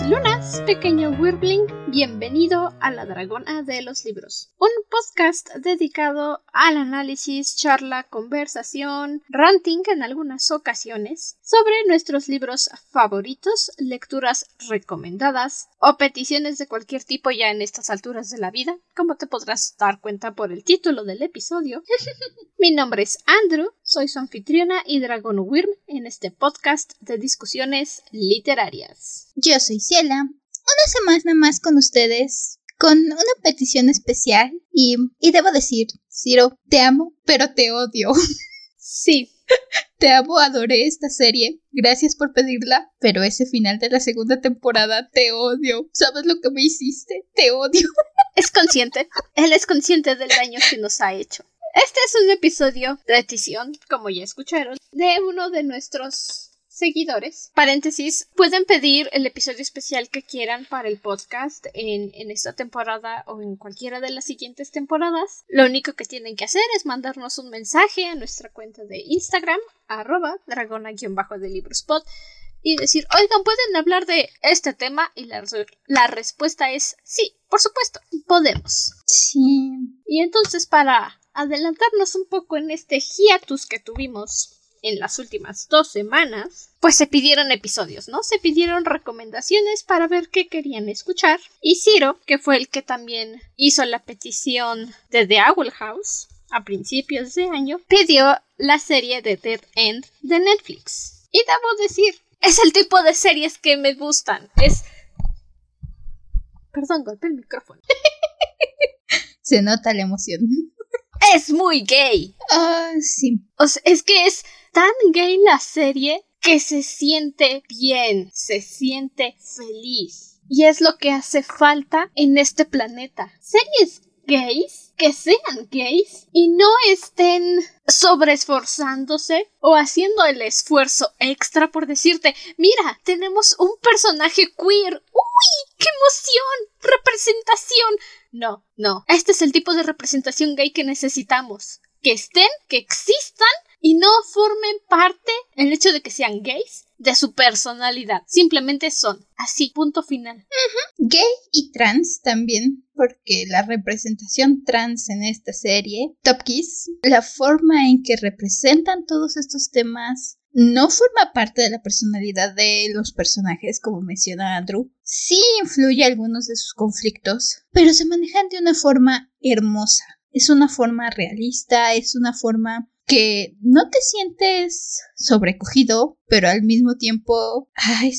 lunas, pequeño Wirbling. Bienvenido a La Dragona de los Libros, un podcast dedicado al análisis, charla, conversación, ranting en algunas ocasiones sobre nuestros libros favoritos, lecturas recomendadas o peticiones de cualquier tipo ya en estas alturas de la vida, como te podrás dar cuenta por el título del episodio. Mi nombre es Andrew, soy su anfitriona y Dragon Wyrm en este podcast de discusiones literarias. Yo soy Ciela, una semana más con ustedes, con una petición especial y, y debo decir, Ciro, te amo, pero te odio. Sí. Te amo, adoré esta serie. Gracias por pedirla, pero ese final de la segunda temporada te odio. ¿Sabes lo que me hiciste? Te odio. Es consciente. Él es consciente del daño que nos ha hecho. Este es un episodio de edición, como ya escucharon, de uno de nuestros seguidores. Paréntesis, pueden pedir el episodio especial que quieran para el podcast en, en, esta temporada o en cualquiera de las siguientes temporadas. Lo único que tienen que hacer es mandarnos un mensaje a nuestra cuenta de Instagram, arroba dragona-de librospot y decir, oigan, ¿pueden hablar de este tema? Y la, la respuesta es sí, por supuesto, podemos. Sí. Y entonces para adelantarnos un poco en este hiatus que tuvimos en las últimas dos semanas, pues se pidieron episodios, ¿no? Se pidieron recomendaciones para ver qué querían escuchar. Y Ciro, que fue el que también hizo la petición de The Owl House a principios de año, pidió la serie de Dead End de Netflix. Y debo decir, es el tipo de series que me gustan. Es... Perdón, golpe el micrófono. Se nota la emoción. Es muy gay. Ah, sí. O sea, es que es tan gay la serie que se siente bien, se siente feliz. Y es lo que hace falta en este planeta. Series gays que sean gays y no estén sobreesforzándose o haciendo el esfuerzo extra por decirte, mira, tenemos un personaje queer. ¡Uy! ¡Qué emoción! ¡Representación! No, no. Este es el tipo de representación gay que necesitamos. Que estén, que existan y no formen parte, el hecho de que sean gays, de su personalidad. Simplemente son. Así, punto final. Gay y trans también, porque la representación trans en esta serie, Top Kiss, la forma en que representan todos estos temas, no forma parte de la personalidad de los personajes, como menciona Andrew. Sí influye algunos de sus conflictos, pero se manejan de una forma hermosa. Es una forma realista, es una forma que no te sientes sobrecogido, pero al mismo tiempo, ay,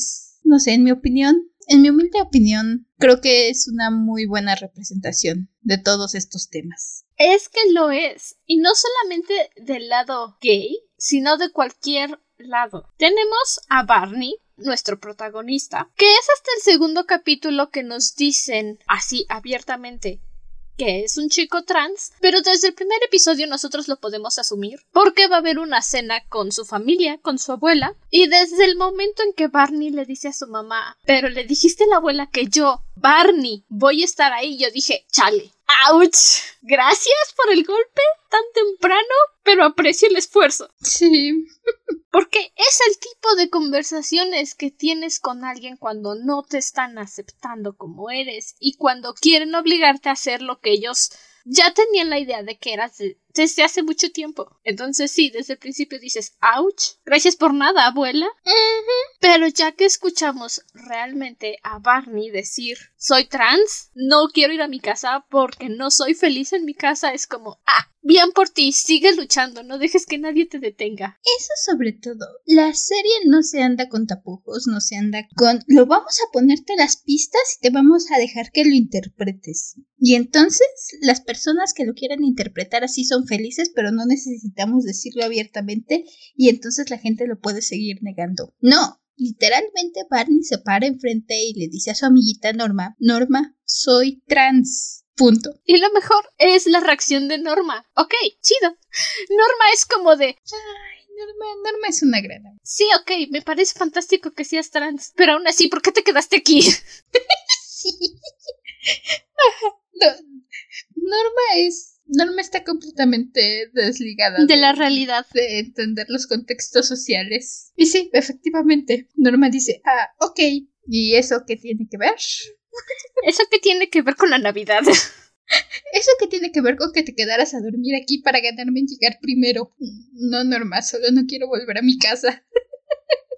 no sé, en mi opinión, en mi humilde opinión, creo que es una muy buena representación de todos estos temas. Es que lo es, y no solamente del lado gay, sino de cualquier lado. Tenemos a Barney, nuestro protagonista, que es hasta el segundo capítulo que nos dicen así abiertamente que es un chico trans, pero desde el primer episodio nosotros lo podemos asumir, porque va a haber una cena con su familia, con su abuela, y desde el momento en que Barney le dice a su mamá, pero le dijiste a la abuela que yo, Barney, voy a estar ahí, yo dije, chale. ¡Auch! Gracias por el golpe tan temprano, pero aprecio el esfuerzo. Sí. Porque es el tipo de conversaciones que tienes con alguien cuando no te están aceptando como eres y cuando quieren obligarte a hacer lo que ellos ya tenían la idea de que eras desde hace mucho tiempo. Entonces sí, desde el principio dices, ouch, gracias por nada, abuela. Pero ya que escuchamos realmente a Barney decir, soy trans, no quiero ir a mi casa porque no soy feliz en mi casa, es como, ah, bien por ti, sigue luchando, no dejes que nadie te detenga. Eso sobre todo, la serie no se anda con tapujos, no se anda con, lo vamos a ponerte las pistas y te vamos a dejar que lo interpretes. Y entonces las personas que lo quieran interpretar así son felices, pero no necesitamos decirlo abiertamente y entonces la gente lo puede seguir negando. No, literalmente Barney se para enfrente y le dice a su amiguita Norma, Norma, soy trans. Punto. Y lo mejor es la reacción de Norma. Ok, chido. Norma es como de... Ay, Norma, Norma es una gran. Sí, ok, me parece fantástico que seas trans, pero aún así, ¿por qué te quedaste aquí? sí. no, Norma es Norma está completamente desligada de la realidad. De entender los contextos sociales. Y sí, efectivamente, Norma dice, ah, ok, ¿Y eso qué tiene que ver? ¿Eso qué tiene que ver con la Navidad? Eso que tiene que ver con que te quedaras a dormir aquí para ganarme en llegar primero. No, Norma, solo no quiero volver a mi casa.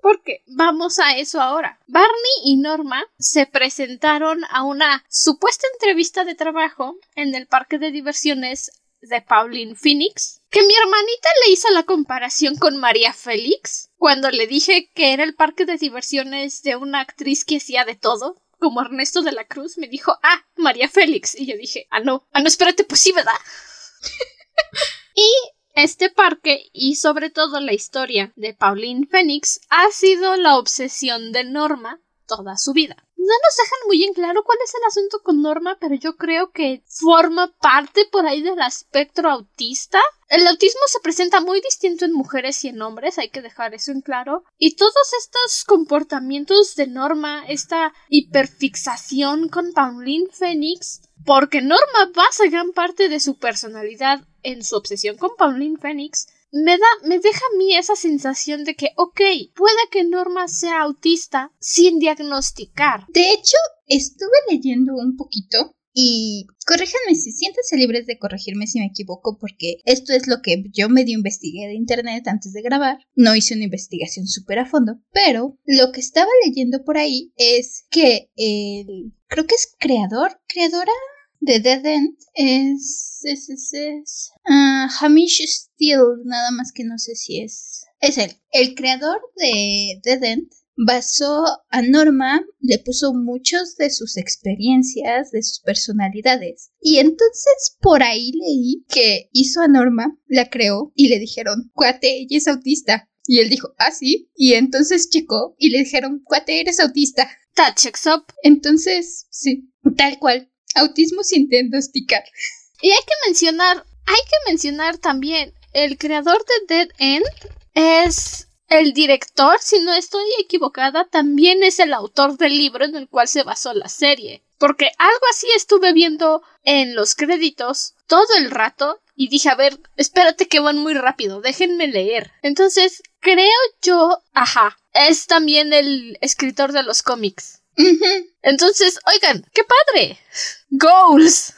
Porque vamos a eso ahora. Barney y Norma se presentaron a una supuesta entrevista de trabajo en el parque de diversiones de Pauline Phoenix, que mi hermanita le hizo la comparación con María Félix cuando le dije que era el parque de diversiones de una actriz que hacía de todo, como Ernesto de la Cruz, me dijo, ah, María Félix. Y yo dije, ah, no, ah, no, espérate, pues sí, ¿verdad? y este parque y sobre todo la historia de Pauline Phoenix ha sido la obsesión de Norma toda su vida. No nos dejan muy en claro cuál es el asunto con Norma, pero yo creo que forma parte por ahí del espectro autista. El autismo se presenta muy distinto en mujeres y en hombres, hay que dejar eso en claro. Y todos estos comportamientos de Norma, esta hiperfixación con Pauline Phoenix, porque Norma basa gran parte de su personalidad en su obsesión con Pauline Phoenix, me da, me deja a mí esa sensación de que, ok, puede que Norma sea autista sin diagnosticar. De hecho, estuve leyendo un poquito y corríjanme si siéntense libres de corregirme si me equivoco, porque esto es lo que yo medio investigué de internet antes de grabar. No hice una investigación súper a fondo, pero lo que estaba leyendo por ahí es que el. Creo que es creador, creadora de Dead End es, es, es, es uh, Hamish Steele, nada más que no sé si es. Es él. El creador de Dead End basó a Norma, le puso muchos de sus experiencias, de sus personalidades. Y entonces por ahí leí que hizo a Norma, la creó y le dijeron, cuate, ella es autista. Y él dijo, ah, sí. Y entonces checó y le dijeron, cuate, eres autista. That checks up. Entonces, sí, tal cual. Autismo sin diagnosticar. Y hay que mencionar, hay que mencionar también, el creador de Dead End es el director, si no estoy equivocada, también es el autor del libro en el cual se basó la serie. Porque algo así estuve viendo en los créditos todo el rato y dije, a ver, espérate que van muy rápido, déjenme leer. Entonces, creo yo, ajá, es también el escritor de los cómics. Entonces, oigan, qué padre. Goals.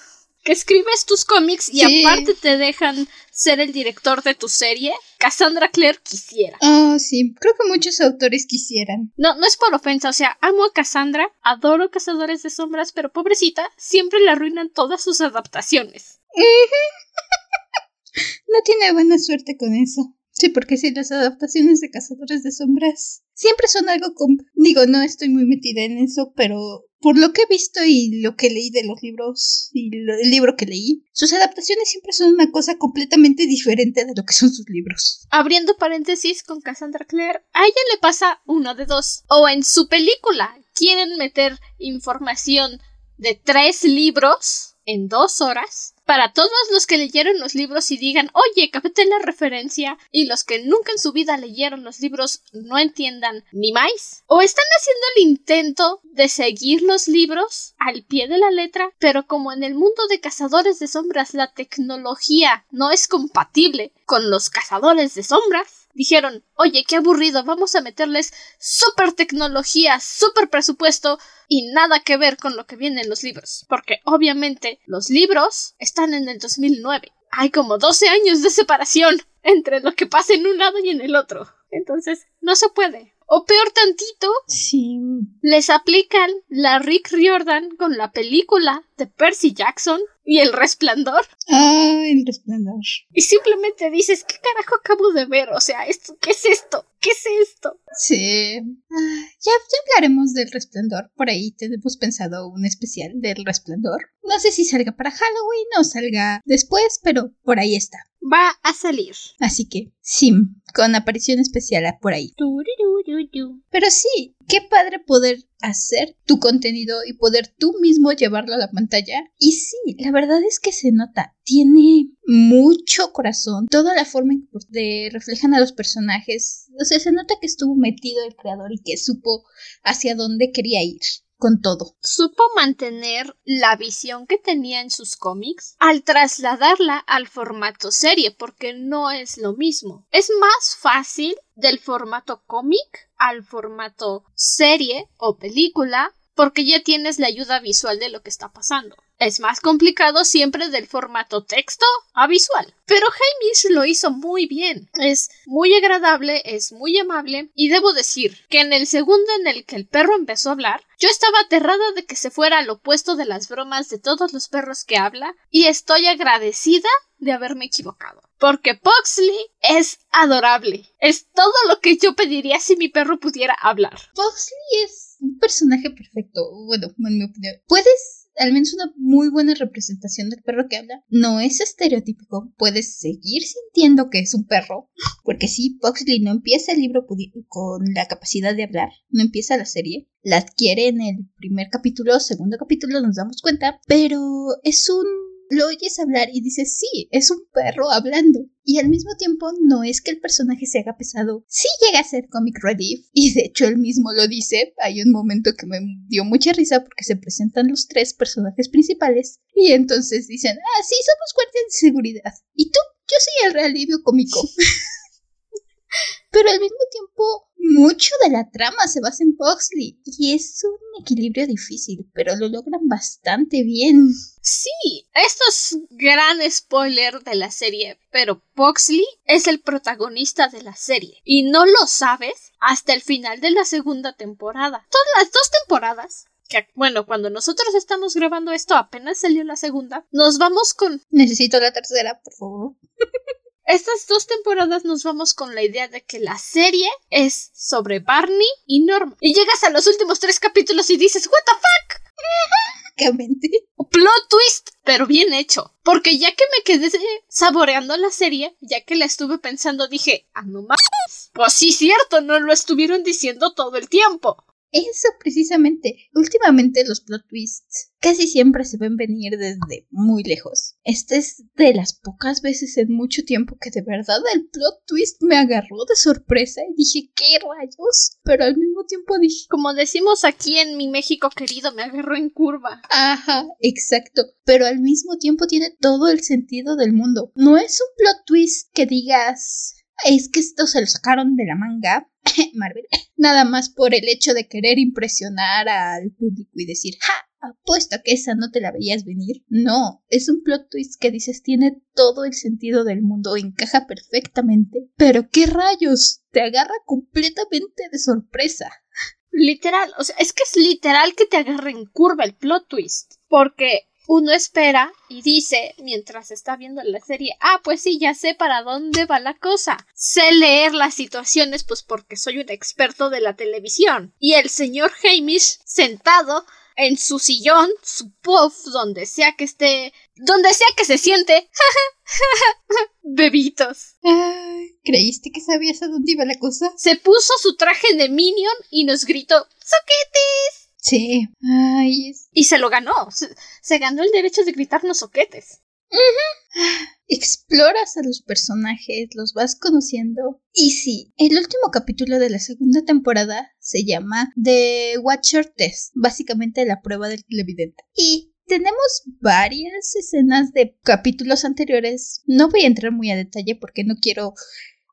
Que escribes tus cómics y aparte te dejan ser el director de tu serie. Cassandra Clare quisiera. Oh, sí. Creo que muchos autores quisieran. No, no es por ofensa. O sea, amo a Cassandra, adoro Cazadores de Sombras, pero pobrecita, siempre le arruinan todas sus adaptaciones. no tiene buena suerte con eso. Sí, porque sí, las adaptaciones de Cazadores de Sombras siempre son algo con... Digo, no estoy muy metida en eso, pero por lo que he visto y lo que leí de los libros y el libro que leí, sus adaptaciones siempre son una cosa completamente diferente de lo que son sus libros. Abriendo paréntesis con Cassandra Clare, a ella le pasa uno de dos. O en su película quieren meter información de tres libros en dos horas para todos los que leyeron los libros y digan, oye, capté la referencia, y los que nunca en su vida leyeron los libros no entiendan ni más, o están haciendo el intento de seguir los libros al pie de la letra, pero como en el mundo de cazadores de sombras la tecnología no es compatible con los cazadores de sombras, dijeron, oye, qué aburrido, vamos a meterles super tecnología, super presupuesto y nada que ver con lo que viene en los libros. Porque obviamente los libros están en el 2009. Hay como 12 años de separación entre lo que pasa en un lado y en el otro. Entonces, no se puede. O peor tantito, sí. les aplican la Rick Riordan con la película de Percy Jackson y el resplandor. Ah, el resplandor. Y simplemente dices, ¿qué carajo acabo de ver? O sea, esto, ¿qué es esto? ¿Qué es esto? Sí. Ah, ya, ya hablaremos del resplandor. Por ahí tenemos pensado un especial del resplandor. No sé si salga para Halloween o salga después, pero por ahí está. Va a salir. Así que, sí, con aparición especial por ahí. Pero sí, qué padre poder hacer tu contenido y poder tú mismo llevarlo a la pantalla. Y sí, la verdad es que se nota, tiene mucho corazón, toda la forma en que reflejan a los personajes, o sea, se nota que estuvo metido el creador y que supo hacia dónde quería ir. con todo. Supo mantener la visión que tenía en sus cómics al trasladarla al formato serie, porque no es lo mismo. Es más fácil del formato cómic al formato serie o película porque ya tienes la ayuda visual de lo que está pasando. Es más complicado siempre del formato texto a visual. Pero Hamish lo hizo muy bien. Es muy agradable, es muy amable y debo decir que en el segundo en el que el perro empezó a hablar, yo estaba aterrada de que se fuera al opuesto de las bromas de todos los perros que habla y estoy agradecida de haberme equivocado. Porque Poxley es adorable. Es todo lo que yo pediría si mi perro pudiera hablar. Poxley es un personaje perfecto. Bueno, en mi opinión. Puedes al menos una muy buena representación del perro que habla. No es estereotípico, puedes seguir sintiendo que es un perro, porque si Poxley no empieza el libro con la capacidad de hablar, no empieza la serie, la adquiere en el primer capítulo, segundo capítulo nos damos cuenta, pero es un lo oyes hablar y dices, sí, es un perro hablando. Y al mismo tiempo no es que el personaje se haga pesado. Sí llega a ser comic relief. Y de hecho él mismo lo dice. Hay un momento que me dio mucha risa porque se presentan los tres personajes principales. Y entonces dicen, ah, sí, somos guardias de seguridad. ¿Y tú? Yo soy el realivio cómico. Pero al mismo tiempo, mucho de la trama se basa en Boxley. Y es un equilibrio difícil, pero lo logran bastante bien. Sí, esto es gran spoiler de la serie, pero Boxley es el protagonista de la serie. Y no lo sabes hasta el final de la segunda temporada. Todas las dos temporadas que, bueno, cuando nosotros estamos grabando esto, apenas salió la segunda, nos vamos con... Necesito la tercera, por favor. Estas dos temporadas nos vamos con la idea de que la serie es sobre Barney y Norma. Y llegas a los últimos tres capítulos y dices, ¿What the fuck? Plot twist, pero bien hecho. Porque ya que me quedé saboreando la serie, ya que la estuve pensando, dije, ah, no más. Pues sí, cierto, no lo estuvieron diciendo todo el tiempo. Eso precisamente. Últimamente los plot twists casi siempre se ven venir desde muy lejos. Esta es de las pocas veces en mucho tiempo que de verdad el plot twist me agarró de sorpresa y dije, ¿qué rayos? Pero al mismo tiempo dije, como decimos aquí en mi México querido, me agarró en curva. Ajá, exacto. Pero al mismo tiempo tiene todo el sentido del mundo. No es un plot twist que digas, es que esto se lo sacaron de la manga Marvel, nada más por el hecho de querer impresionar al público y decir, ¡ja! Apuesto a que esa no te la veías venir. No, es un plot twist que dices tiene todo el sentido del mundo, encaja perfectamente. Pero qué rayos, te agarra completamente de sorpresa. Literal, o sea, es que es literal que te agarre en curva el plot twist. Porque uno espera y dice, mientras está viendo la serie, ah, pues sí, ya sé para dónde va la cosa. Sé leer las situaciones, pues porque soy un experto de la televisión. Y el señor Hamish, sentado en su sillón, su puff, donde sea que esté, donde sea que se siente. Bebitos. ¿Creíste que sabías a dónde iba la cosa? Se puso su traje de Minion y nos gritó ¡Soquetes! Sí. Ay, Y se lo ganó. Se, ganó el derecho de gritarnos soquetes. Exploras a los personajes, los vas conociendo. Y sí, el último capítulo de la segunda temporada se llama The Watcher Test, básicamente la prueba del televidente. Y tenemos varias escenas de capítulos anteriores. No voy a entrar muy a detalle porque no quiero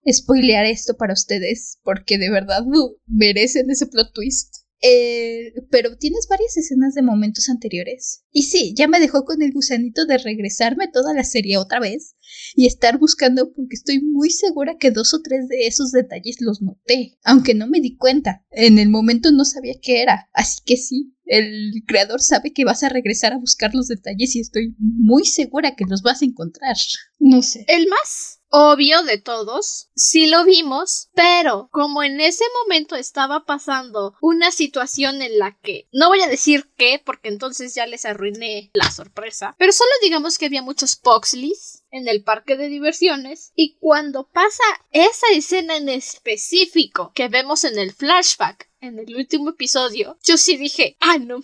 spoilear esto para ustedes, porque de verdad merecen ese plot twist. Eh, pero tienes varias escenas de momentos anteriores. Y sí, ya me dejó con el gusanito de regresarme toda la serie otra vez y estar buscando porque estoy muy segura que dos o tres de esos detalles los noté, aunque no me di cuenta. En el momento no sabía qué era, así que sí, el creador sabe que vas a regresar a buscar los detalles y estoy muy segura que los vas a encontrar. No sé. El más obvio de todos, sí lo vimos, pero como en ese momento estaba pasando una situación en la que no voy a decir qué, porque entonces ya les arruiné la sorpresa, pero solo digamos que había muchos Poxleys en el parque de diversiones y cuando pasa esa escena en específico que vemos en el flashback en el último episodio, yo sí dije, ah, no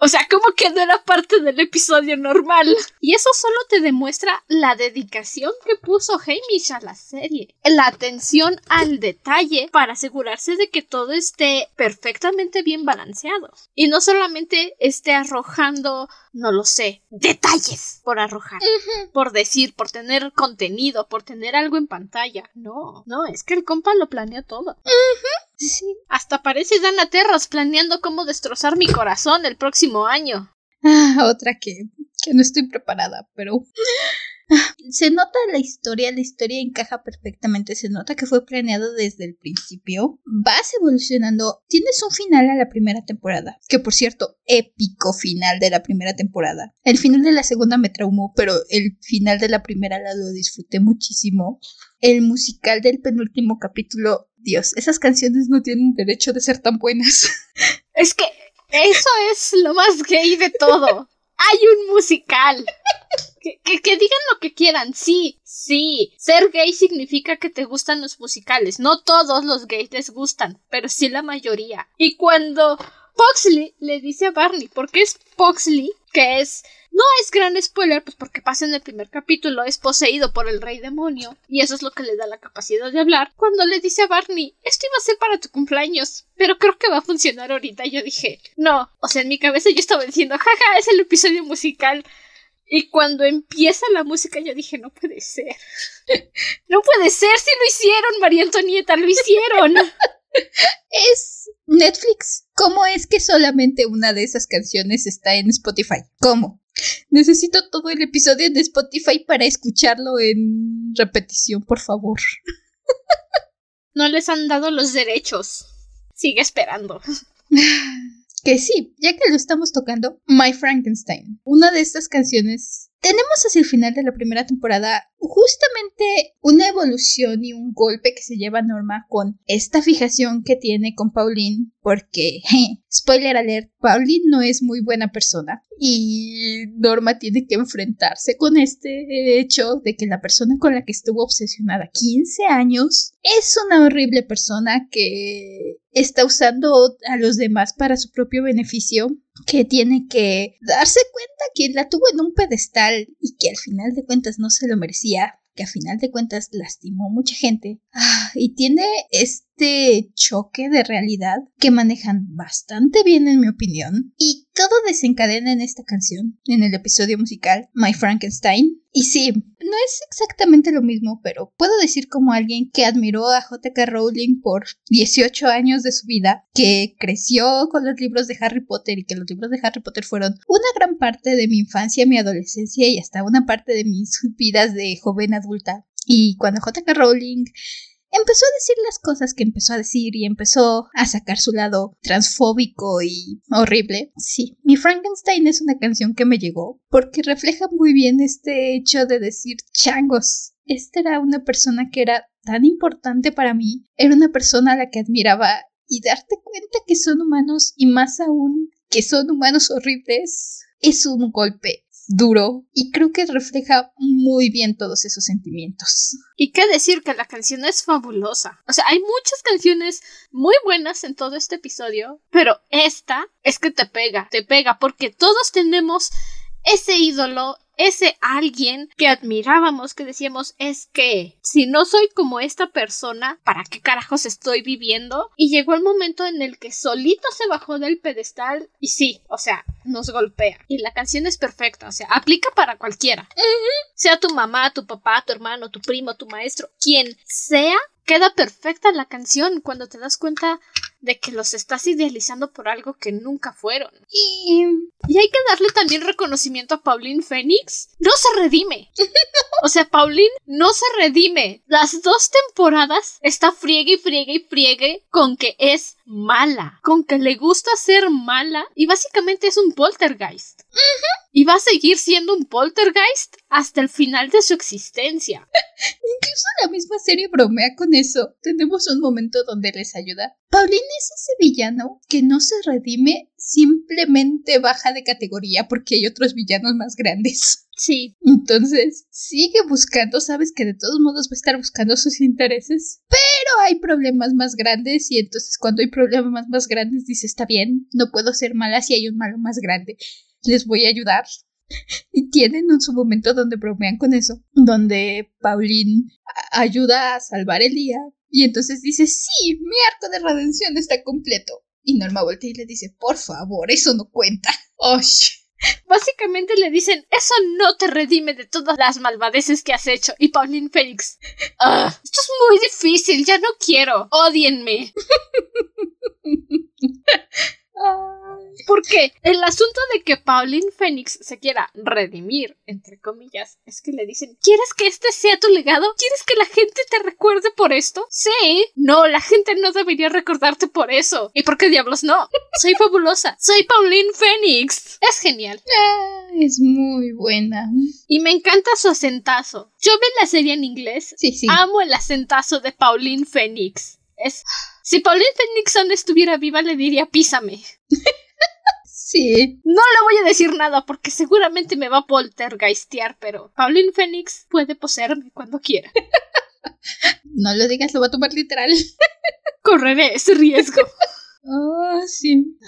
O sea, como que no era parte del episodio normal. Y eso solo te demuestra la dedicación que puso Hamish a la serie. La atención al detalle para asegurarse de que todo esté perfectamente bien balanceado. Y no solamente esté arrojando, no lo sé, detalles por arrojar. Por decir, por tener contenido, por tener algo en pantalla. No, no, es que el compa lo planeó todo. Hasta parece Dana Terras planeando cómo destrozar mi corazón el próximo año. Ah, otra que, que no estoy preparada, pero se nota la historia, la historia encaja perfectamente, se nota que fue planeado desde el principio. Vas evolucionando, tienes un final a la primera temporada, que por cierto, épico final de la primera temporada. El final de la segunda me traumó, pero el final de la primera la lo disfruté muchísimo. El musical del penúltimo capítulo, Dios, esas canciones no tienen derecho de ser tan buenas. Es que eso es lo más gay de todo. Hay un musical. Que, que, digan lo que quieran, sí, sí. Ser gay significa que te gustan los musicales. No todos los gays les gustan, pero sí la mayoría. Y cuando Poxley le dice a Barney, porque es Poxley, que es no es gran spoiler, pues porque pasa en el primer capítulo, es poseído por el rey demonio, y eso es lo que le da la capacidad de hablar. Cuando le dice a Barney, esto iba a ser para tu cumpleaños, pero creo que va a funcionar ahorita, yo dije, no, o sea, en mi cabeza yo estaba diciendo, jaja, es el episodio musical. Y cuando empieza la música yo dije, no puede ser. no puede ser, si lo hicieron, María Antonieta, lo hicieron. es Netflix. ¿Cómo es que solamente una de esas canciones está en Spotify? ¿Cómo? Necesito todo el episodio de Spotify para escucharlo en repetición, por favor. No les han dado los derechos. Sigue esperando. Que sí, ya que lo estamos tocando, My Frankenstein. Una de estas canciones tenemos hacia el final de la primera temporada justamente una evolución y un golpe que se lleva Norma con esta fijación que tiene con Pauline, porque, spoiler alert, Pauline no es muy buena persona y Norma tiene que enfrentarse con este hecho de que la persona con la que estuvo obsesionada 15 años es una horrible persona que está usando a los demás para su propio beneficio que tiene que darse cuenta que la tuvo en un pedestal y que al final de cuentas no se lo merecía, que al final de cuentas lastimó mucha gente. Ah, y tiene este choque de realidad que manejan bastante bien en mi opinión. Y todo desencadena en esta canción, en el episodio musical My Frankenstein. Y sí, no es exactamente lo mismo, pero puedo decir como alguien que admiró a JK Rowling por 18 años de su vida, que creció con los libros de Harry Potter y que los libros de Harry Potter fueron una gran parte de mi infancia, mi adolescencia y hasta una parte de mis vidas de joven adulta. Y cuando JK Rowling empezó a decir las cosas que empezó a decir y empezó a sacar su lado transfóbico y horrible. Sí, mi Frankenstein es una canción que me llegó porque refleja muy bien este hecho de decir changos. Esta era una persona que era tan importante para mí, era una persona a la que admiraba y darte cuenta que son humanos y más aún que son humanos horribles es un golpe duro y creo que refleja muy bien todos esos sentimientos. Y qué decir que la canción es fabulosa. O sea, hay muchas canciones muy buenas en todo este episodio, pero esta es que te pega, te pega porque todos tenemos ese ídolo, ese alguien que admirábamos, que decíamos es que si no soy como esta persona, ¿para qué carajos estoy viviendo? Y llegó el momento en el que solito se bajó del pedestal y sí, o sea, nos golpea. Y la canción es perfecta, o sea, aplica para cualquiera. Sea tu mamá, tu papá, tu hermano, tu primo, tu maestro, quien sea, queda perfecta la canción cuando te das cuenta de que los estás idealizando por algo que nunca fueron. Y, y hay que darle también reconocimiento a Pauline Phoenix. No se redime. O sea, Pauline no se redime. Las dos temporadas está friegue y friegue y friegue con que es mala, con que le gusta ser mala y básicamente es un poltergeist. Y va a seguir siendo un poltergeist hasta el final de su existencia. Incluso la misma serie bromea con eso. Tenemos un momento donde les ayuda. Pauline es ese villano que no se redime, simplemente baja de categoría porque hay otros villanos más grandes. Sí. Entonces, sigue buscando, sabes que de todos modos va a estar buscando sus intereses, pero hay problemas más grandes y entonces cuando hay problemas más grandes dice, está bien, no puedo ser mala si hay un malo más grande, les voy a ayudar. Y tienen un su momento donde bromean con eso, donde Pauline ayuda a salvar el día y entonces dice, sí, mi arco de redención está completo. Y Norma voltea y le dice, por favor, eso no cuenta. ¡Osh! Básicamente le dicen, eso no te redime de todas las malvadeces que has hecho. Y Pauline Félix, ah, esto es muy difícil, ya no quiero, odienme. Porque el asunto de que Pauline Phoenix se quiera redimir, entre comillas, es que le dicen, ¿quieres que este sea tu legado? ¿Quieres que la gente te recuerde por esto? Sí. No, la gente no debería recordarte por eso. ¿Y por qué diablos no? Soy fabulosa. Soy Pauline Phoenix. Es genial. Ah, es muy buena. Y me encanta su acentazo. Yo vi la serie en inglés. Sí, sí. Amo el acentazo de Pauline Phoenix. Es... Si Pauline Phoenix estuviera viva, le diría písame. Sí. No le voy a decir nada porque seguramente me va a poltergeistear, pero Pauline Phoenix puede poseerme cuando quiera. no lo digas, lo va a tomar literal. Correré ese riesgo. Oh, sí.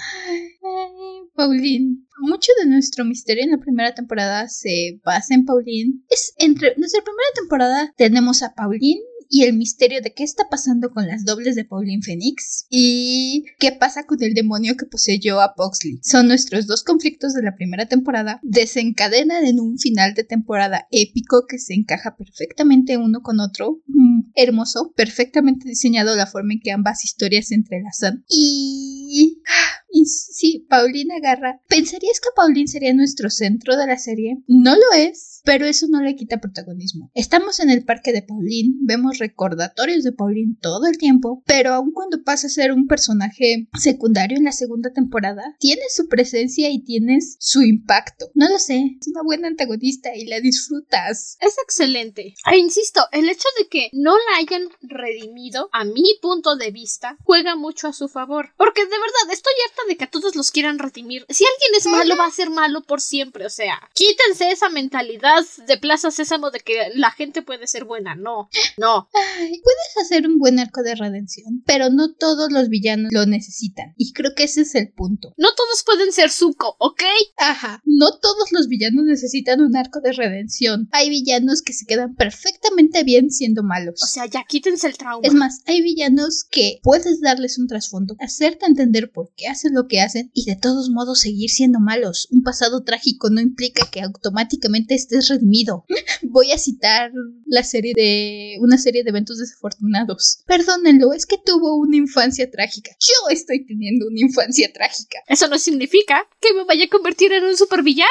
Pauline. Mucho de nuestro misterio en la primera temporada se basa en Pauline. Es entre nuestra primera temporada tenemos a Pauline y el misterio de qué está pasando con las dobles de Pauline Phoenix y qué pasa con el demonio que poseyó a Boxley. Son nuestros dos conflictos de la primera temporada, desencadenan en un final de temporada épico que se encaja perfectamente uno con otro, mm, hermoso, perfectamente diseñado la forma en que ambas historias se entrelazan y... Y sí, Pauline agarra. ¿Pensarías que Pauline sería nuestro centro de la serie? No lo es, pero eso no le quita protagonismo. Estamos en el parque de Pauline, vemos recordatorios de Pauline todo el tiempo, pero aun cuando pasa a ser un personaje secundario en la segunda temporada, tiene su presencia y tienes su impacto. No lo sé, es una buena antagonista y la disfrutas. Es excelente. E insisto, el hecho de que no la hayan redimido, a mi punto de vista, juega mucho a su favor. Porque de verdad, estoy harta de que a todos los quieran redimir. Si alguien es malo, va a ser malo por siempre. O sea, quítense esa mentalidad de Plaza Sésamo de que la gente puede ser buena. No, no. puedes hacer un buen arco de redención, pero no todos los villanos lo necesitan. Y creo que ese es el punto. No todos pueden ser Zuko, ¿ok? Ajá. No todos los villanos necesitan un arco de redención. Hay villanos que se quedan perfectamente bien siendo malos. O sea, ya quítense el trauma. Es más, hay villanos que puedes darles un trasfondo, hacerte entender por qué hacen lo que hacen y de todos modos seguir siendo malos. Un pasado trágico no implica que automáticamente estés redimido. Voy a citar la serie de una serie de eventos desafortunados. Perdónenlo, es que tuvo una infancia trágica. Yo estoy teniendo una infancia trágica. Eso no significa que me vaya a convertir en un supervillano.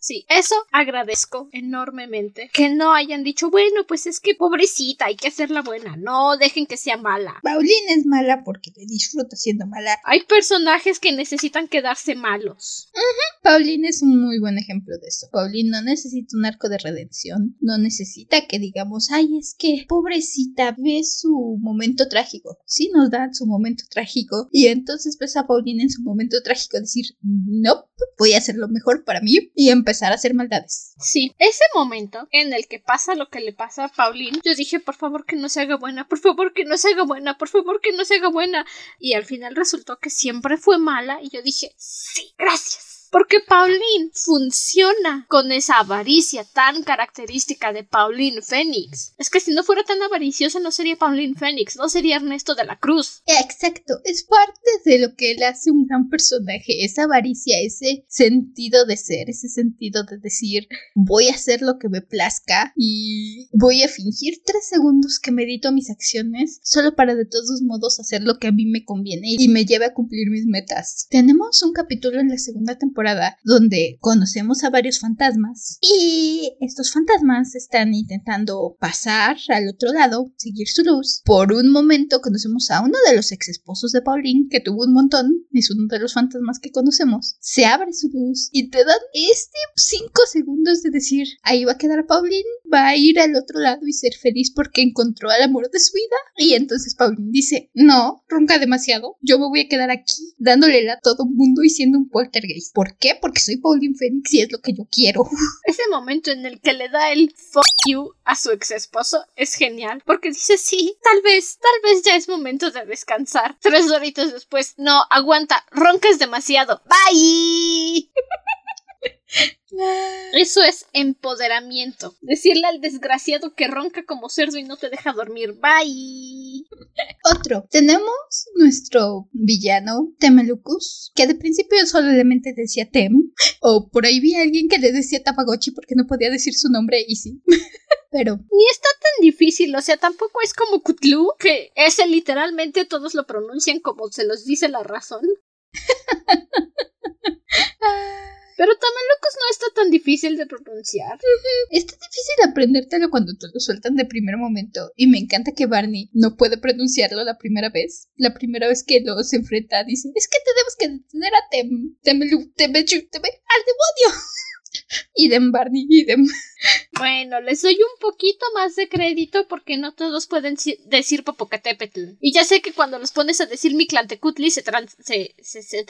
Sí, eso agradezco enormemente. Que no hayan dicho, bueno, pues es que pobrecita, hay que hacerla buena. No dejen que sea mala. Pauline es mala porque le disfruta siendo mala. Hay personajes que necesitan quedarse malos. Pauline es un muy buen ejemplo de eso. Pauline no necesita un arco de redención. No necesita que digamos, ay, es que pobrecita, ve su momento trágico. Sí nos dan su momento trágico. Y entonces ves a Pauline en su momento trágico decir, no, voy a hacer lo mejor para mí y empezar a hacer maldades. Sí, ese momento en el que pasa lo que le pasa a Pauline, yo dije, por favor que no se haga buena, por favor que no se haga buena, por favor que no se haga buena. Y al final resultó que siempre fue mala y yo dije, sí, gracias. Porque Pauline funciona con esa avaricia tan característica de Pauline Phoenix. Es que si no fuera tan avariciosa no sería Pauline Phoenix, no sería Ernesto de la Cruz. Exacto, es parte de lo que él hace un gran personaje, esa avaricia, ese sentido de ser, ese sentido de decir voy a hacer lo que me plazca y voy a fingir tres segundos que medito mis acciones solo para de todos modos hacer lo que a mí me conviene y me lleve a cumplir mis metas. Tenemos un capítulo en la segunda temporada donde conocemos a varios fantasmas y estos fantasmas están intentando pasar al otro lado, seguir su luz. Por un momento conocemos a uno de los ex esposos de Pauline que tuvo un montón, es uno de los fantasmas que conocemos. Se abre su luz y te dan este cinco segundos de decir, ahí va a quedar Pauline, va a ir al otro lado y ser feliz porque encontró al amor de su vida. Y entonces Pauline dice, no, ronca demasiado, yo me voy a quedar aquí dándole a todo mundo y siendo un poltergeist. ¿Por qué? Porque soy Pauline Phoenix y es lo que yo quiero. Ese momento en el que le da el fuck you a su ex esposo es genial porque dice, sí, tal vez, tal vez ya es momento de descansar. Tres horitos después, no, aguanta, roncas demasiado. Bye. Eso es empoderamiento. Decirle al desgraciado que ronca como cerdo y no te deja dormir. Bye. Otro. Tenemos nuestro villano, Temelucus, que de principio solamente decía Tem. O por ahí vi a alguien que le decía Tamagotchi porque no podía decir su nombre y sí. Pero. Ni está tan difícil, o sea, tampoco es como Kutlu, que ese literalmente todos lo pronuncian como se los dice la razón. Pero Tamalocos no está tan difícil de pronunciar. Está difícil aprendértelo cuando te lo sueltan de primer momento. Y me encanta que Barney no puede pronunciarlo la primera vez. La primera vez que lo se enfrenta dice, es que tenemos que detener a Tem... Temelu... Temechu... Teme... ¡Al demonio! Idem, Barney, idem. Bueno, les doy un poquito más de crédito porque no todos pueden decir Popocatépetl. Y ya sé que cuando los pones a decir Mictlantecutli se trans... Se, se, se...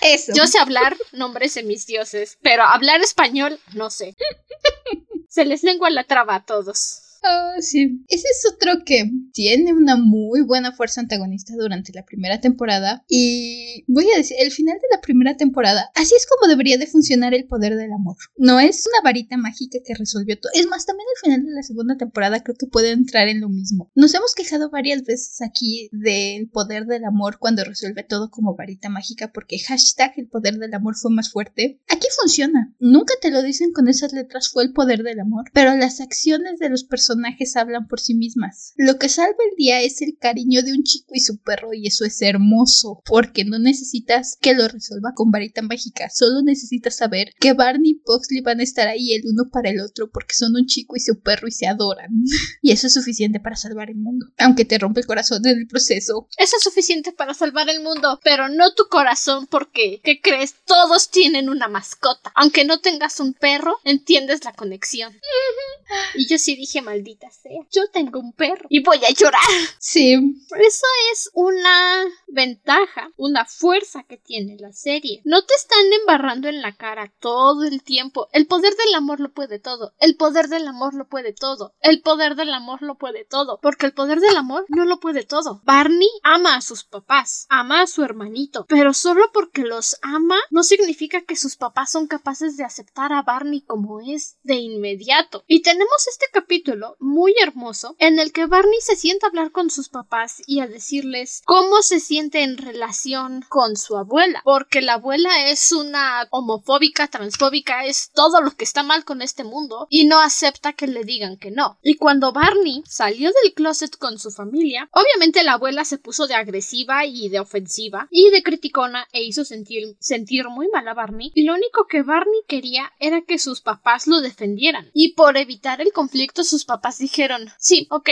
Eso. Yo sé hablar nombres de mis dioses, pero hablar español no sé. Se les lengua la traba a todos. Ah, sí. Ese es otro que tiene una muy buena fuerza antagonista durante la primera temporada. Y voy a decir, el final de la primera temporada, así es como debería de funcionar el poder del amor. No es una varita mágica que resolvió todo. Es más, también el final de la segunda temporada creo que puede entrar en lo mismo. Nos hemos quejado varias veces aquí del poder del amor cuando resuelve todo como varita mágica porque hashtag el poder del amor fue más fuerte. Aquí funciona. Nunca te lo dicen con esas letras fue el poder del amor, pero las acciones de los personajes personajes hablan por sí mismas. Lo que salva el día es el cariño de un chico y su perro y eso es hermoso, porque no necesitas que lo resuelva con varita mágica, solo necesitas saber que Barney y Pugsley van a estar ahí el uno para el otro porque son un chico y su perro y se adoran. y eso es suficiente para salvar el mundo, aunque te rompe el corazón en el proceso. Eso es suficiente para salvar el mundo, pero no tu corazón porque, ¿qué crees? Todos tienen una mascota. Aunque no tengas un perro, entiendes la conexión. y yo sí dije mal maldita sea. Yo tengo un perro y voy a llorar. Sí. Eso es una ventaja, una fuerza que tiene la serie. No te están embarrando en la cara todo el tiempo. El poder del amor lo puede todo. El poder del amor lo puede todo. El poder del amor lo puede todo. Porque el poder del amor no lo puede todo. Barney ama a sus papás, ama a su hermanito, pero solo porque los ama no significa que sus papás son capaces de aceptar a Barney como es de inmediato. Y tenemos este capítulo muy hermoso en el que Barney se sienta a hablar con sus papás y a decirles cómo se siente en relación con su abuela, porque la abuela es una homofóbica, transfóbica, es todo lo que está mal con este mundo y no acepta que le digan que no. Y cuando Barney salió del closet con su familia, obviamente la abuela se puso de agresiva y de ofensiva y de criticona e hizo sentir, sentir muy mal a Barney y lo único que Barney quería era que sus papás lo defendieran y por evitar el conflicto sus papás dijeron, sí, ok.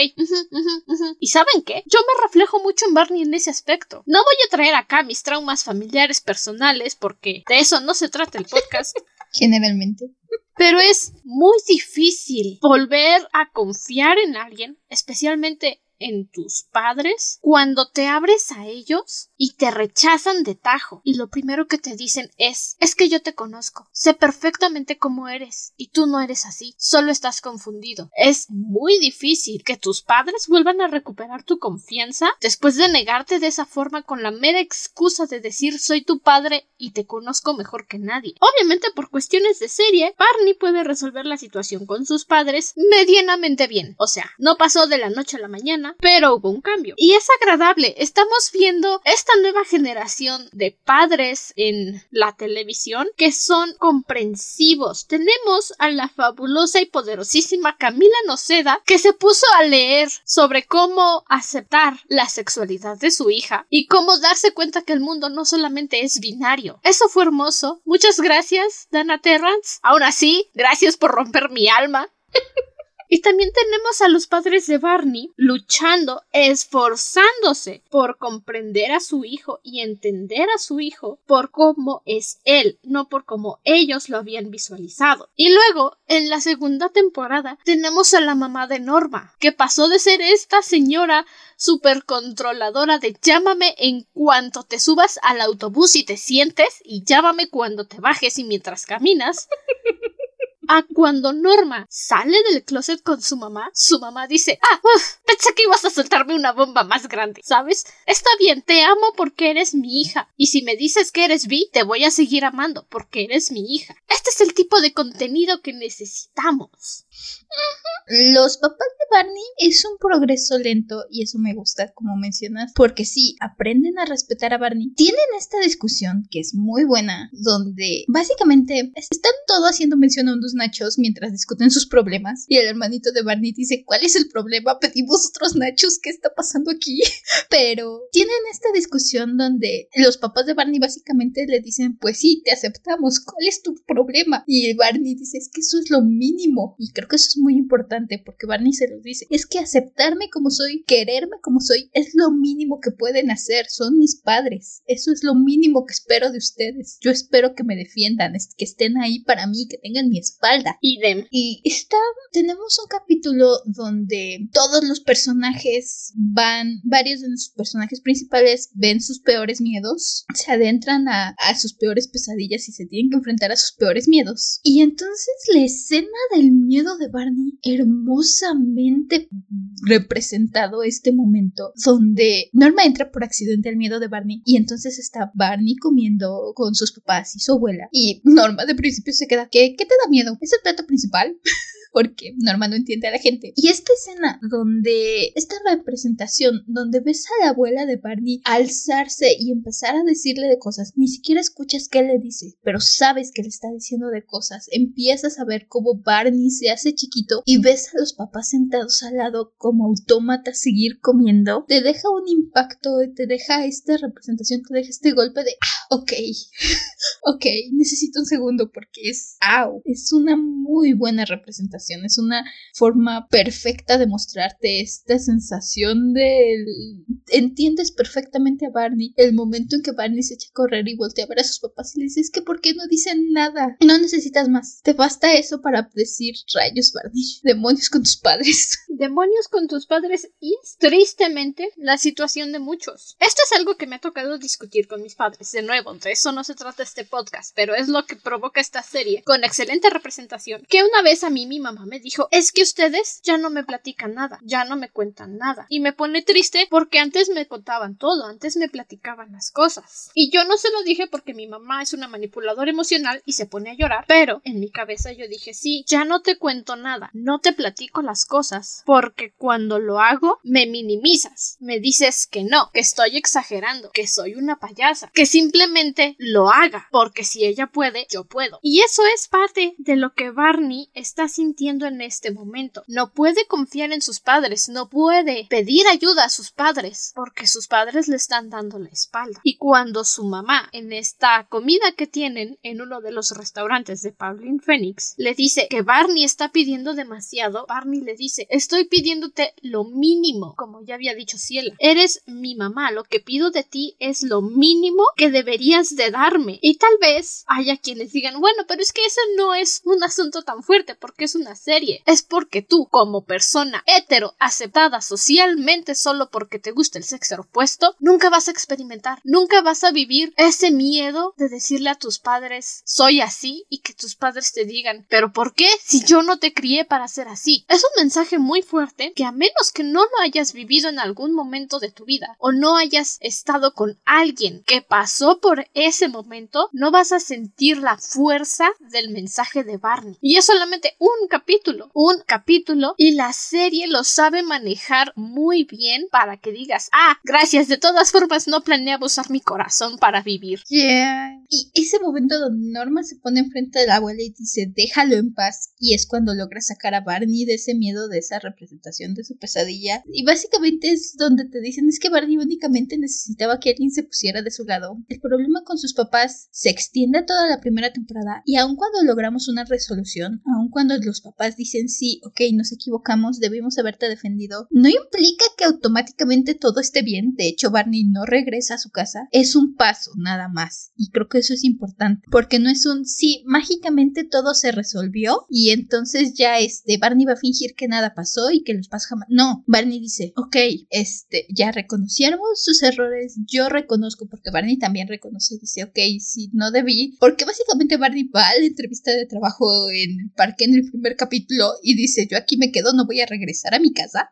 ¿Y saben qué? Yo me reflejo mucho en Barney en ese aspecto. No voy a traer acá mis traumas familiares personales porque de eso no se trata el podcast. Generalmente. Pero es muy difícil volver a confiar en alguien, especialmente en tus padres cuando te abres a ellos y te rechazan de tajo y lo primero que te dicen es es que yo te conozco, sé perfectamente cómo eres y tú no eres así, solo estás confundido. Es muy difícil que tus padres vuelvan a recuperar tu confianza después de negarte de esa forma con la mera excusa de decir soy tu padre y te conozco mejor que nadie. Obviamente por cuestiones de serie, Barney puede resolver la situación con sus padres medianamente bien. O sea, no pasó de la noche a la mañana, pero hubo un cambio. Y es agradable. Estamos viendo esta nueva generación de padres en la televisión que son comprensivos. Tenemos a la fabulosa y poderosísima Camila Noceda que se puso a leer sobre cómo aceptar la sexualidad de su hija y cómo darse cuenta que el mundo no solamente es binario. Eso fue hermoso. Muchas gracias, Dana Terrance. Aún así, gracias por romper mi alma. Y también tenemos a los padres de Barney luchando, esforzándose por comprender a su hijo y entender a su hijo por cómo es él, no por cómo ellos lo habían visualizado. Y luego, en la segunda temporada, tenemos a la mamá de Norma, que pasó de ser esta señora super controladora de llámame en cuanto te subas al autobús y te sientes y llámame cuando te bajes y mientras caminas a cuando Norma sale del closet con su mamá, su mamá dice, ah, pensé que ibas a soltarme una bomba más grande, ¿sabes? Está bien, te amo porque eres mi hija, y si me dices que eres bi, te voy a seguir amando porque eres mi hija. Este es el tipo de contenido que necesitamos. Los papás de Barney es un progreso lento y eso me gusta, como mencionas, porque sí, aprenden a respetar a Barney. Tienen esta discusión que es muy buena, donde básicamente están todos haciendo mención a unos nachos mientras discuten sus problemas y el hermanito de Barney dice, ¿cuál es el problema? Pedimos otros nachos, ¿qué está pasando aquí? Pero tienen esta discusión donde los papás de Barney básicamente le dicen, pues sí, te aceptamos, ¿cuál es tu problema? Y Barney dice, es que eso es lo mínimo y creo que eso es muy importante porque Barney se los dice. Es que aceptarme como soy, quererme como soy, es lo mínimo que pueden hacer. Son mis padres. Eso es lo mínimo que espero de ustedes. Yo espero que me defiendan, que estén ahí para mí, que tengan mi espalda. Idem. Y está, tenemos un capítulo donde todos los personajes van, varios de nuestros personajes principales ven sus peores miedos, se adentran a, a sus peores pesadillas y se tienen que enfrentar a sus peores miedos. Y entonces la escena del miedo de Barney hermosamente representado este momento donde Norma entra por accidente al miedo de Barney y entonces está Barney comiendo con sus papás y su abuela y Norma de principio se queda ¿qué, qué te da miedo? ¿Es el plato principal? Porque Norma no entiende a la gente. Y esta escena donde, esta representación donde ves a la abuela de Barney alzarse y empezar a decirle de cosas, ni siquiera escuchas qué le dice, pero sabes que le está diciendo de cosas, empiezas a ver cómo Barney se hace chiquito y ves a los papás sentados al lado como autómatas seguir comiendo, te deja un impacto, te deja esta representación, te deja este golpe de, ah, ok, ok, necesito un segundo porque es, au, es una muy buena representación es una forma perfecta de mostrarte esta sensación de... Entiendes perfectamente a Barney el momento en que Barney se echa a correr y voltea a ver a sus papás y le dice, que ¿por qué no dicen nada? No necesitas más. Te basta eso para decir rayos, Barney. Demonios con tus padres. Demonios con tus padres y tristemente la situación de muchos. Esto es algo que me ha tocado discutir con mis padres. De nuevo, de eso no se trata este podcast, pero es lo que provoca esta serie con excelente representación. Que una vez a mí mi mamá me dijo, es que ustedes ya no me platican nada, ya no me cuentan nada. Y me pone triste porque antes me contaban todo, antes me platicaban las cosas. Y yo no se lo dije porque mi mamá es una manipuladora emocional y se pone a llorar, pero en mi cabeza yo dije, sí, ya no te cuento nada, no te platico las cosas, porque cuando lo hago me minimizas, me dices que no, que estoy exagerando, que soy una payasa, que simplemente lo haga, porque si ella puede, yo puedo. Y eso es parte de lo que Barney está sintiendo en este momento. No puede confiar en sus padres, no puede pedir ayuda a sus padres, porque sus padres le están dando la espalda. Y cuando su mamá, en esta comida que tienen en uno de los restaurantes de Pauline Phoenix, le dice que Barney está pidiendo demasiado, Barney le dice estoy pidiéndote lo mínimo, como ya había dicho Ciela. Eres mi mamá, lo que pido de ti es lo mínimo que deberías de darme. Y tal vez haya quienes digan, bueno, pero es que ese no es un asunto tan fuerte, porque es una serie es porque tú, como persona hetero aceptada socialmente solo porque te gusta el sexo opuesto, nunca vas a experimentar, nunca vas a vivir ese miedo de decirle a tus padres soy así y que tus padres te digan pero ¿por qué si yo no te crié para ser así? Es un mensaje muy fuerte que a menos que no lo hayas vivido en algún momento de tu vida o no hayas estado con alguien que pasó por ese momento, no vas a sentir la fuerza del mensaje de Barney. Y es solamente un capítulo, un capítulo y la serie lo sabe manejar muy bien para que digas, ah, gracias, de todas formas no planeaba usar mi corazón para vivir. Yeah. Y ese momento donde Norma se pone enfrente de la abuela y dice, déjalo en paz, y es cuando logra sacar a Barney de ese miedo, de esa representación de su pesadilla. Y básicamente es donde te dicen, es que Barney únicamente necesitaba que alguien se pusiera de su lado. El problema con sus papás se extiende toda la primera temporada y aun cuando logramos una resolución, aun cuando los papás dicen sí, ok, nos equivocamos, debimos haberte defendido, no implica que automáticamente todo esté bien. De hecho, Barney no regresa a su casa. Es un paso nada más. Y creo que eso es importante. Porque no es un sí, mágicamente todo se resolvió y entonces ya este Barney va a fingir que nada pasó y que los pasa jamás. No, Barney dice, ok, este, ya reconocieron sus errores, yo reconozco, porque Barney también reconoce, dice, ok, sí, no debí, porque básicamente Barney va a la entrevista de trabajo en el parque en el primer capítulo y dice, yo aquí me quedo, no voy a regresar a mi casa.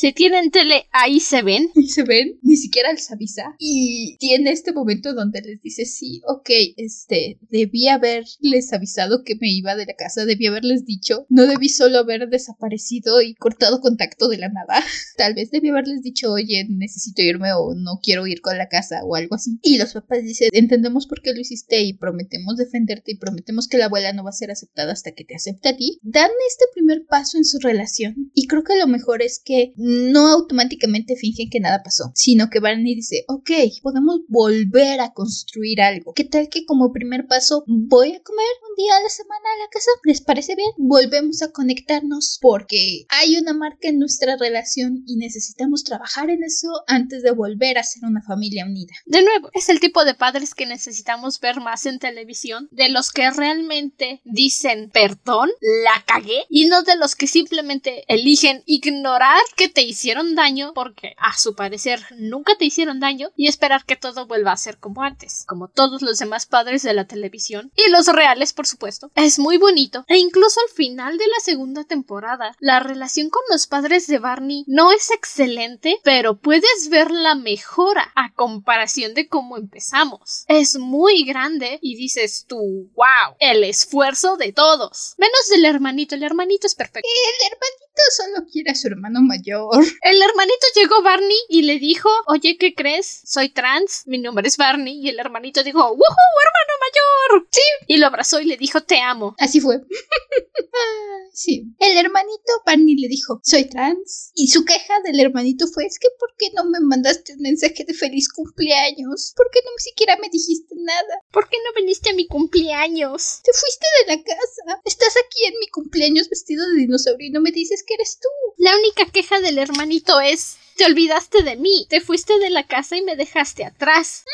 Si tienen tele, ahí se ven. Y se ven, ni siquiera les avisa. Y tiene este momento donde les dice, sí, ok, este, debí haberles avisado que me iba de la casa, debí haberles dicho, no debí solo haber desaparecido y cortado contacto de la nada. Tal vez debí haberles dicho, oye, necesito irme o no quiero ir con la casa o algo así. Y los papás dicen, entendemos por qué lo hiciste y prometemos defenderte y prometemos que la abuela no va a ser aceptada hasta que te acepte a ti. Dan este primer paso en su relación y creo que lo mejor es que no automáticamente fingen que nada pasó, sino que Barney dice, ok, podemos volver a construir algo. ¿Qué tal que como primer paso voy a comer un día a la semana a la casa? ¿Les parece bien? Volvemos a conectarnos porque hay una marca en nuestra relación y necesitamos trabajar en eso antes de volver a ser una familia unida. De nuevo, es el tipo de padres que necesitamos ver más en televisión, de los que realmente dicen perdón, la cagué, y no de los que simplemente eligen ignorar que te hicieron daño porque a su parecer nunca te hicieron daño y esperar que todo vuelva a ser como antes, como todos los demás padres de la televisión y los reales por supuesto. Es muy bonito e incluso al final de la segunda temporada la relación con los padres de Barney no es excelente pero puedes ver la mejora a comparación de cómo empezamos. Es muy grande y dices tú wow el esfuerzo de todos menos del hermanito el hermanito es perfecto. El hermanito solo quiere a su hermano mayor. El hermanito llegó Barney y le dijo, oye, ¿qué crees? Soy trans, mi nombre es Barney. Y el hermanito dijo, ¡Woohoo, hermano mayor! Sí. Y lo abrazó y le dijo, te amo. Así fue. sí. El hermanito Barney le dijo, soy trans. Y su queja del hermanito fue, es que ¿por qué no me mandaste un mensaje de feliz cumpleaños? ¿Por qué no siquiera me dijiste nada? ¿Por qué no viniste a mi cumpleaños? Te fuiste de la casa. Estás aquí en mi cumpleaños vestido de dinosaurio y no me dices que eres tú. La única queja del hermanito es te olvidaste de mí, te fuiste de la casa y me dejaste atrás.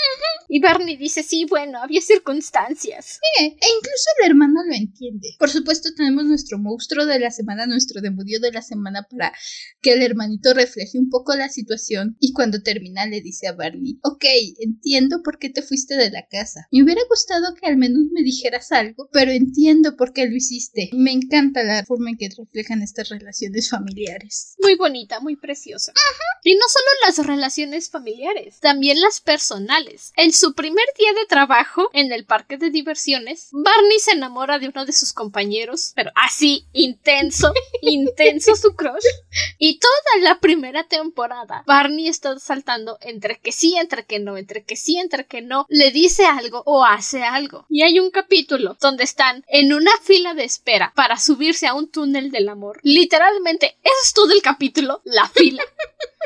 Y Barney dice, sí, bueno, había circunstancias. e incluso el hermano lo entiende. Por supuesto, tenemos nuestro monstruo de la semana, nuestro demonio de la semana para que el hermanito refleje un poco la situación. Y cuando termina le dice a Barney, ok, entiendo por qué te fuiste de la casa. Me hubiera gustado que al menos me dijeras algo, pero entiendo por qué lo hiciste. Me encanta la forma en que reflejan estas relaciones familiares. Muy bonita, muy preciosa. Y no solo las relaciones familiares, también las personales. En su primer día de trabajo en el parque de diversiones, Barney se enamora de uno de sus compañeros, pero así intenso, intenso su crush. Y toda la primera temporada, Barney está saltando entre que sí, entre que no, entre que sí, entre que no, le dice algo o hace algo. Y hay un capítulo donde están en una fila de espera para subirse a un túnel del amor. Literalmente, eso es todo el capítulo, la fila.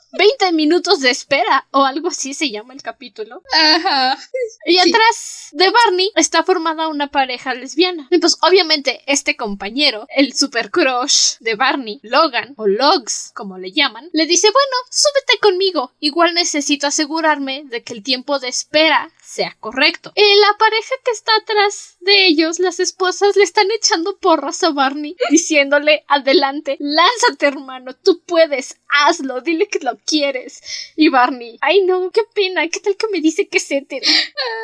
20 minutos de espera o algo así se llama el capítulo. Ajá. Y atrás de Barney está formada una pareja lesbiana. Y pues obviamente este compañero, el super crush de Barney, Logan o Logs, como le llaman, le dice, bueno, súbete conmigo. Igual necesito asegurarme de que el tiempo de espera sea correcto. Y la pareja que está atrás de ellos, las esposas, le están echando porras a Barney, diciéndole, adelante, lánzate hermano, tú puedes, hazlo, dile que lo quieres. Y Barney, ay no, qué pena, qué tal que me dice que se te...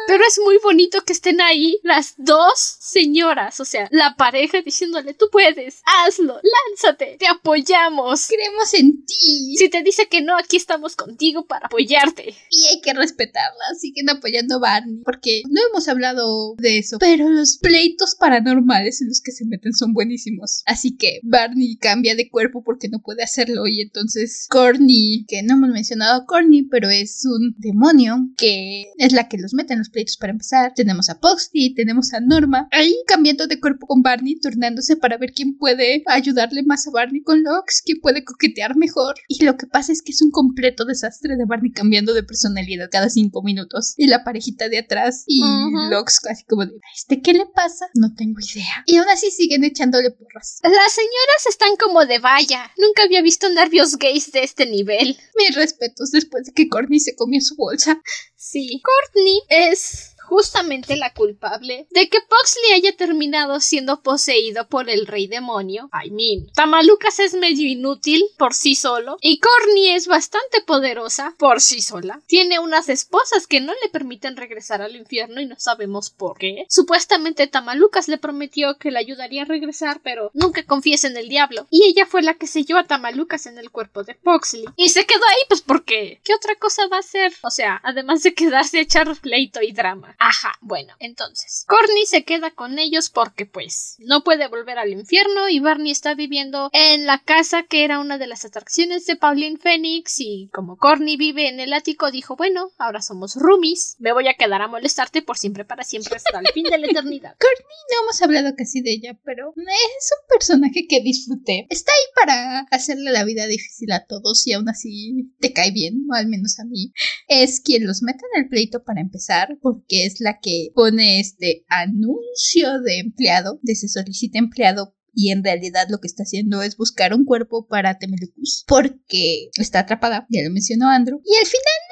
Pero es muy bonito que estén ahí las dos señoras, o sea, la pareja diciéndole, tú puedes, hazlo, lánzate, te apoyamos. Creemos en ti. Si te dice que no, aquí estamos contigo para apoyarte. Y hay que respetarla, siguen apoyando a Barney, porque no hemos hablado de eso, pero los pleitos paranormales en los que se meten son buenísimos. Así que Barney cambia de cuerpo porque no puede hacerlo y entonces Courtney y que no hemos mencionado a Corny, pero es un demonio que es la que los mete en los pleitos para empezar. Tenemos a Poxy, tenemos a Norma, ahí cambiando de cuerpo con Barney, turnándose para ver quién puede ayudarle más a Barney con Lux, quién puede coquetear mejor. Y lo que pasa es que es un completo desastre de Barney cambiando de personalidad cada cinco minutos. Y la parejita de atrás y Lux casi como de, ¿este qué le pasa? No tengo idea. Y aún así siguen echándole porras. Las señoras están como de vaya. Nunca había visto nervios gays de este nivel. Mis respetos después de que Courtney se comió su bolsa. Sí. Courtney es justamente la culpable de que Poxley haya terminado siendo poseído por el rey demonio. I mean, Tamalucas es medio inútil por sí solo y Corny es bastante poderosa por sí sola. Tiene unas esposas que no le permiten regresar al infierno y no sabemos por qué. Supuestamente Tamalucas le prometió que le ayudaría a regresar, pero nunca confiesa en el diablo. Y ella fue la que selló a Tamalucas en el cuerpo de Poxley. Y se quedó ahí, pues porque ¿qué otra cosa va a hacer? O sea, además de quedarse a echar pleito y drama. Ajá, bueno, entonces. Corny se queda con ellos porque pues no puede volver al infierno y Barney está viviendo en la casa que era una de las atracciones de Pauline Phoenix y como Corny vive en el ático dijo, bueno, ahora somos roomies, me voy a quedar a molestarte por siempre para siempre hasta el fin de la eternidad. Corny no hemos hablado casi de ella, pero es un personaje que disfruté. Está ahí para hacerle la vida difícil a todos y aún así te cae bien, o al menos a mí. Es quien los mete en el pleito para empezar porque es la que pone este anuncio de empleado, de se solicita empleado y en realidad lo que está haciendo es buscar un cuerpo para Temelucus porque está atrapada, ya lo mencionó Andrew, y al final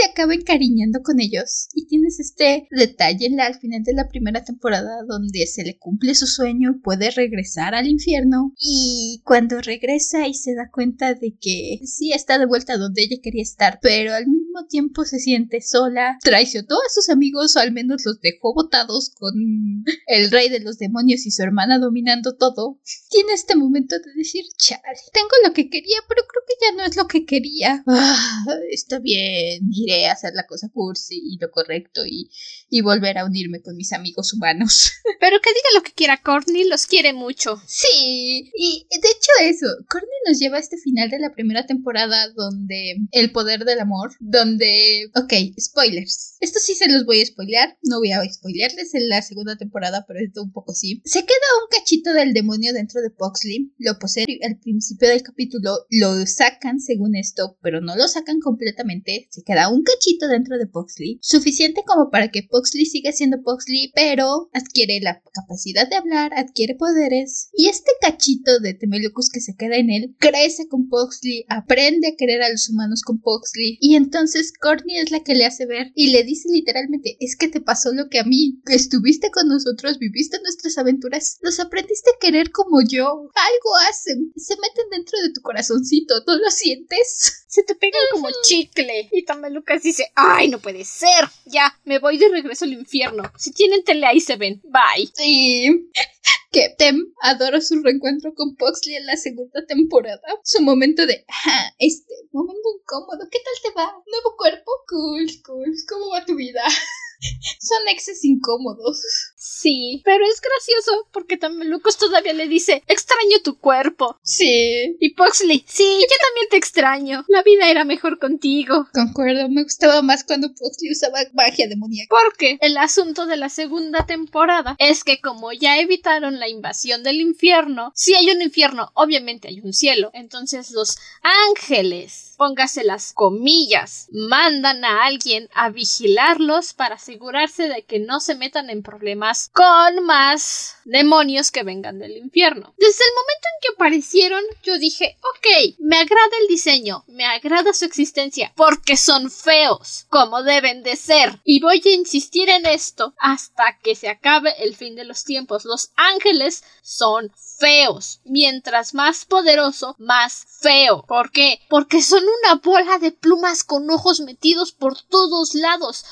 se acaba encariñando con ellos. Y tienes este detalle en la, al final de la primera temporada donde se le cumple su sueño, puede regresar al infierno. Y cuando regresa y se da cuenta de que sí está de vuelta donde ella quería estar, pero al mismo tiempo se siente sola, traicionó a sus amigos o al menos los dejó botados con el rey de los demonios y su hermana dominando todo. Tiene este momento de decir, chale, tengo lo que quería, pero creo que ya no es lo que quería. Ah, está bien, iré a hacer la cosa cursi y lo correcto y, y volver a unirme con mis amigos humanos. Pero que diga lo que quiera Courtney, los quiere mucho. Sí, y de hecho eso, Courtney nos lleva a este final de la primera temporada donde el poder del amor, donde, ok, spoilers. Esto sí se los voy a spoilear, no voy a spoilearles en la segunda temporada, pero esto un poco sí. Se queda un cachito del demonio dentro de Poxley, lo posee al principio del capítulo, lo sacan según esto, pero no lo sacan completamente, se queda un cachito dentro de Poxley, suficiente como para que Poxley siga siendo Poxley, pero adquiere la capacidad de hablar, adquiere poderes, y este cachito de Temelucus que se queda en él crece con Poxley, aprende a querer a los humanos con Poxley, y entonces Courtney es la que le hace ver y le dice literalmente, es que te pasó lo que a mí, que estuviste con nosotros, viviste nuestras aventuras, los aprendiste a querer como yo, algo hacen, se meten dentro de tu corazoncito, ¿no lo sientes? Se te pegan como chicle. Y también Lucas dice, ay, no puede ser. Ya, me voy de regreso al infierno. Si tienen tele ahí se ven. Bye. Sí. Que Tem adora su reencuentro con Poxley en la segunda temporada. Su momento de, ah, este, momento incómodo. ¿Qué tal te va? ¿Nuevo cuerpo? Cool, cool. ¿Cómo va tu vida? Son exes incómodos. Sí, pero es gracioso porque también Lucas todavía le dice, extraño tu cuerpo. Sí. Y Poxley, sí, yo también te extraño. La vida era mejor contigo. Concuerdo, me gustaba más cuando Poxley usaba magia demoníaca. Porque el asunto de la segunda temporada es que como ya evitaron la invasión del infierno, si hay un infierno, obviamente hay un cielo. Entonces los ángeles, póngase las comillas, mandan a alguien a vigilarlos para asegurarse de que no se metan en problemas con más demonios que vengan del infierno. Desde el momento en que aparecieron, yo dije, ok, me agrada el diseño, me agrada su existencia, porque son feos, como deben de ser. Y voy a insistir en esto hasta que se acabe el fin de los tiempos. Los ángeles son feos. Mientras más poderoso, más feo. ¿Por qué? Porque son una bola de plumas con ojos metidos por todos lados.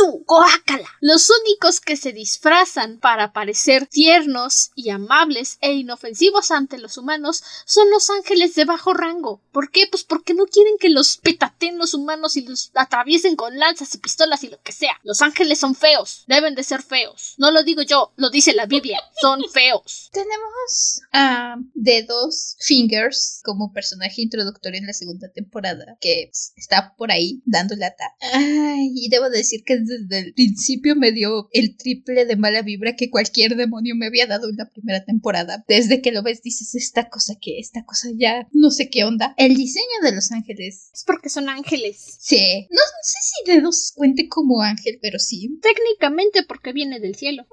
¡Iu! ¡Guácala! Los únicos que se disfrazan para parecer tiernos y amables e inofensivos ante los humanos son los ángeles de bajo rango. ¿Por qué? Pues porque no quieren que los petaten los humanos y los atraviesen con lanzas y pistolas y lo que sea. Los ángeles son feos. Deben de ser feos. No lo digo yo, lo dice la Biblia. Son feos. Tenemos a Dedos Fingers como personaje introductorio en la segunda temporada, que pues, está por ahí dando lata. Ay, y debo decir que desde el principio me dio el triple de mala vibra que cualquier demonio me había dado en la primera temporada. Desde que lo ves dices esta cosa que esta cosa ya no sé qué onda. El diseño de los ángeles. Es porque son ángeles. Sí. No, sé si Dedos cuente como ángel, pero sí. Técnicamente porque viene del cielo.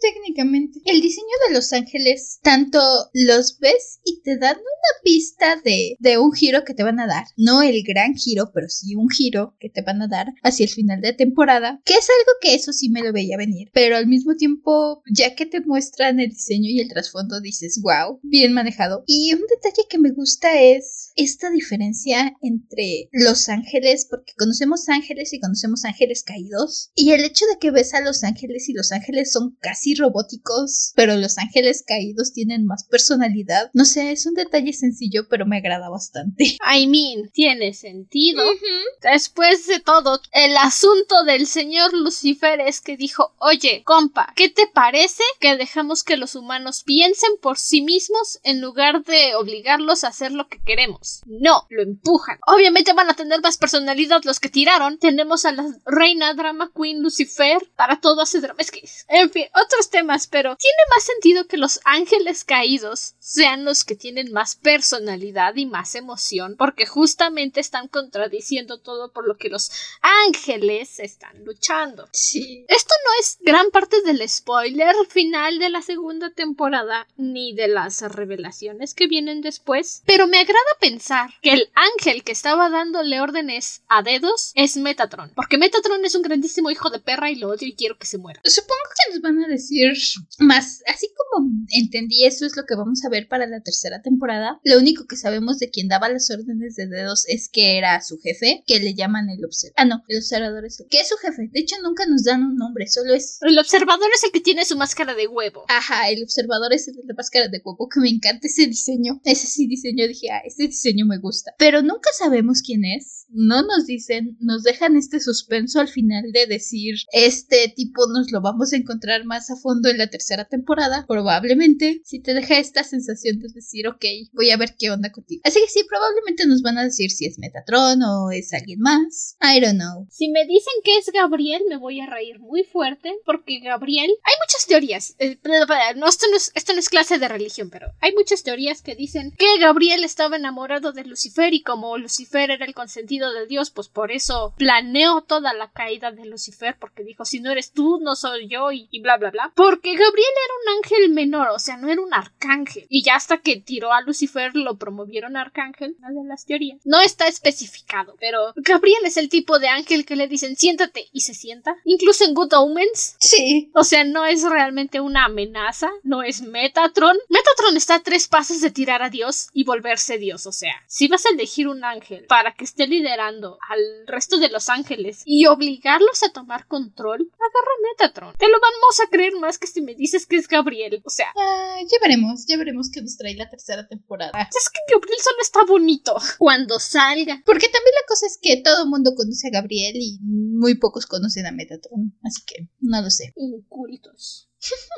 técnicamente. El diseño de los ángeles, tanto los ves y te dan una pista de, de un giro que te van a dar. No el gran giro, pero sí un giro que te van a dar hacia el final de temporada. Que es algo que eso sí me lo veía venir. Pero al mismo tiempo, ya que te muestran el diseño y el trasfondo, dices, wow, bien manejado. Y un detalle que me gusta es esta diferencia entre los ángeles, porque conocemos ángeles y conocemos ángeles caídos. Y el hecho de que ves a los ángeles y los ángeles son casi robóticos, pero los ángeles caídos tienen más personalidad. No sé, es un detalle sencillo, pero me agrada bastante. I mean, tiene sentido. Después de todo, el asunto del señor Lucifer es que dijo, oye, compa, ¿qué te parece que dejamos que los humanos piensen por sí mismos en lugar de obligarlos a hacer lo que queremos? No, lo empujan. Obviamente van a tener más personalidad los que tiraron. Tenemos a la reina drama queen Lucifer para todo hace drama. Es que, en fin, otros temas, pero tiene más sentido que los ángeles caídos sean los que tienen más personalidad y más emoción, porque justamente están contradiciendo todo por lo que los ángeles están luchando. Sí. Esto no es gran parte del spoiler final de la segunda temporada ni de las revelaciones que vienen después, pero me agrada pensar que el ángel que estaba dándole órdenes a dedos es Metatron, porque Metatron es un grandísimo hijo de perra y lo odio y quiero que se muera. Supongo que nos van a decir más, así como entendí eso es lo que vamos a ver para la tercera temporada. Lo único que sabemos de quien daba las órdenes de dedos es que era su jefe, que le llaman el observador. Ah, no, el observador es el que es su jefe. De hecho, nunca nos dan un nombre, solo es. El observador es el que tiene su máscara de huevo. Ajá, el observador es el de la máscara de huevo, que me encanta ese diseño. Ese sí diseño, dije, ah, ese diseño me gusta. Pero nunca sabemos quién es. No nos dicen, nos dejan este suspenso al final de decir, este tipo nos lo vamos a encontrar más a fondo en la tercera temporada. Probablemente, si te deja esta sensación de decir, ok, voy a ver qué onda contigo. Así que sí, probablemente nos van a decir si es Metatron o es alguien más. I don't know. Si me dicen que es Gabriel, me voy a reír muy fuerte, porque Gabriel. Hay muchas teorías. Eh, no, esto, no es, esto no es clase de religión, pero hay muchas teorías que dicen que Gabriel estaba enamorado de Lucifer y como Lucifer era el consentido de Dios, pues por eso planeó toda la caída de Lucifer, porque dijo: si no eres tú, no soy yo, y, y bla bla bla. Porque Gabriel era un ángel menor, o sea, no era un arcángel. Y ya hasta que tiró a Lucifer lo promovieron arcángel, una de las teorías. No está especificado, pero Gabriel es el tipo de ángel que le dicen siéntate y se sienta. Incluso en Good Omens. Sí. O sea, no es realmente una amenaza, no es Metatron. Metatron está a tres pasos de tirar a Dios y volverse Dios. O sea, si vas a elegir un ángel para que esté liderando al resto de los ángeles y obligarlos a tomar control, agarra Metatron. Te lo vamos a creer más que si me dices que es Gabriel. O sea, Ah, ya veremos, ya veremos qué nos trae la tercera temporada. es que Gabriel solo está bonito cuando salga. Porque también la cosa es que todo el mundo conoce a Gabriel y muy pocos conocen a Metatron. Así que no lo sé. Incultos.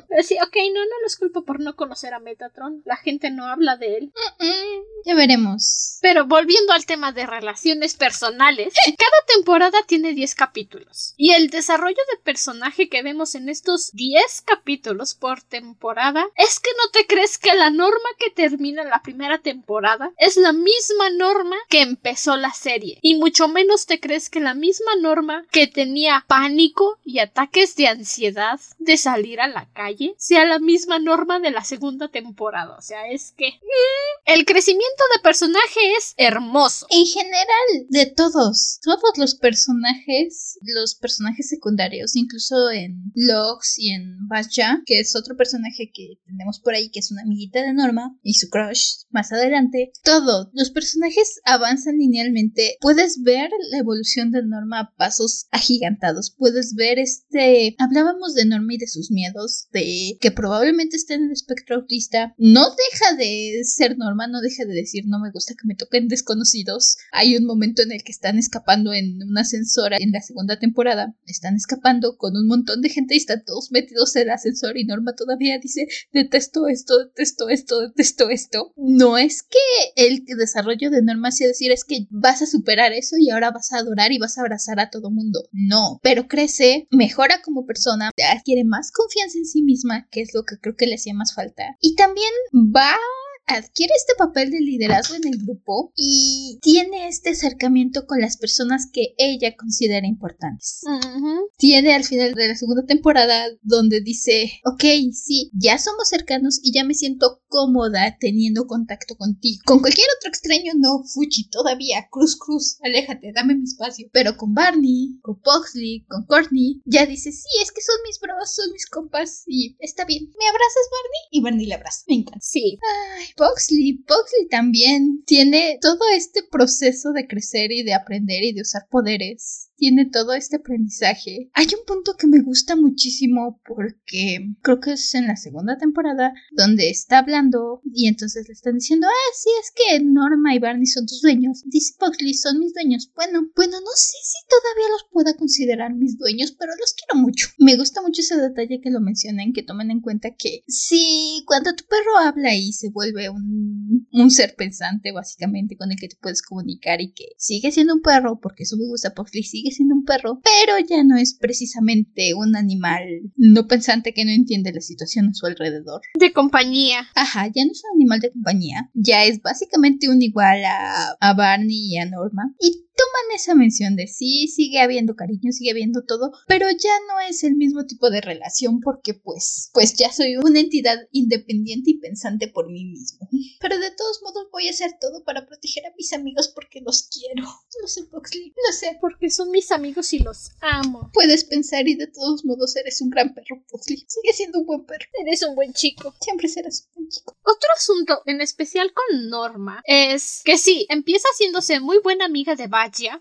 Pero sí, ok, no, no los culpo por no conocer a Metatron. La gente no habla de él. Mm, ya veremos. Pero volviendo al tema de relaciones personales, cada temporada tiene 10 capítulos. Y el desarrollo de personaje que vemos en estos 10 capítulos por temporada es que no te crees que la norma que termina la primera temporada es la misma norma que empezó la serie. Y mucho menos te crees que la misma norma que tenía pánico y ataques de ansiedad de salir a la calle sea la misma norma de la segunda temporada. O sea, es que mm, el crecimiento de personaje es hermoso. En general, de todos, todos los personajes, los personajes secundarios, incluso en Logs y en Basha, que es otro personaje que tenemos por ahí, que es una amiguita de Norma, y su crush más adelante, todos los personajes avanzan linealmente. Puedes ver la evolución de Norma a pasos agigantados. Puedes ver este. Hablábamos de Norma y de sus miedos, de que probablemente esté en el espectro autista. No deja de ser Norma Norma no deja de decir no me gusta que me toquen desconocidos. Hay un momento en el que están escapando en una ascensora en la segunda temporada. Están escapando con un montón de gente y están todos metidos en el ascensor y Norma todavía dice detesto esto, detesto esto, detesto esto. No es que el desarrollo de Norma sea decir es que vas a superar eso y ahora vas a adorar y vas a abrazar a todo mundo. No, pero crece, mejora como persona, adquiere más confianza en sí misma, que es lo que creo que le hacía más falta. Y también va adquiere este papel de liderazgo en el grupo y tiene este acercamiento con las personas que ella considera importantes. Tiene al final de la segunda temporada donde dice, ok, sí, ya somos cercanos y ya me siento cómoda teniendo contacto contigo. Con cualquier otro extraño no, Fuchi, todavía, cruz, cruz, aléjate, dame mi espacio. Pero con Barney, con Pugsley, con Courtney, ya dice, sí, es que son mis bros, son mis compas y está bien. ¿Me abrazas, Barney? Y Barney le abraza. Me encanta. Sí. Ay, Pugsley, Pugsley también tiene todo este proceso de crecer y de aprender y de usar poderes tiene todo este aprendizaje. Hay un punto que me gusta muchísimo porque creo que es en la segunda temporada donde está hablando y entonces le están diciendo, ah, sí, es que Norma y Barney son tus dueños. Dice Pugsley, son mis dueños. Bueno, bueno, no sé si todavía los pueda considerar mis dueños, pero los quiero mucho. Me gusta mucho ese detalle que lo mencionen, que tomen en cuenta que si cuando tu perro habla y se vuelve un, un ser pensante, básicamente, con el que te puedes comunicar y que sigue siendo un perro, porque eso me gusta, Pugsley sigue siendo un perro, pero ya no es precisamente un animal no pensante que no entiende la situación a su alrededor. De compañía. Ajá, ya no es un animal de compañía, ya es básicamente un igual a, a Barney y a Norma. Y toman esa mención de sí, sigue habiendo cariño, sigue habiendo todo, pero ya no es el mismo tipo de relación porque pues, pues ya soy una entidad independiente y pensante por mí mismo. Pero de todos modos voy a hacer todo para proteger a mis amigos porque los quiero. Lo sé, Boxley, lo sé. Porque son mis amigos y los amo. Puedes pensar y de todos modos eres un gran perro, Boxley. Sigue siendo un buen perro. Eres un buen chico. Siempre serás un buen chico. Otro asunto, en especial con Norma, es que sí, empieza haciéndose muy buena amiga de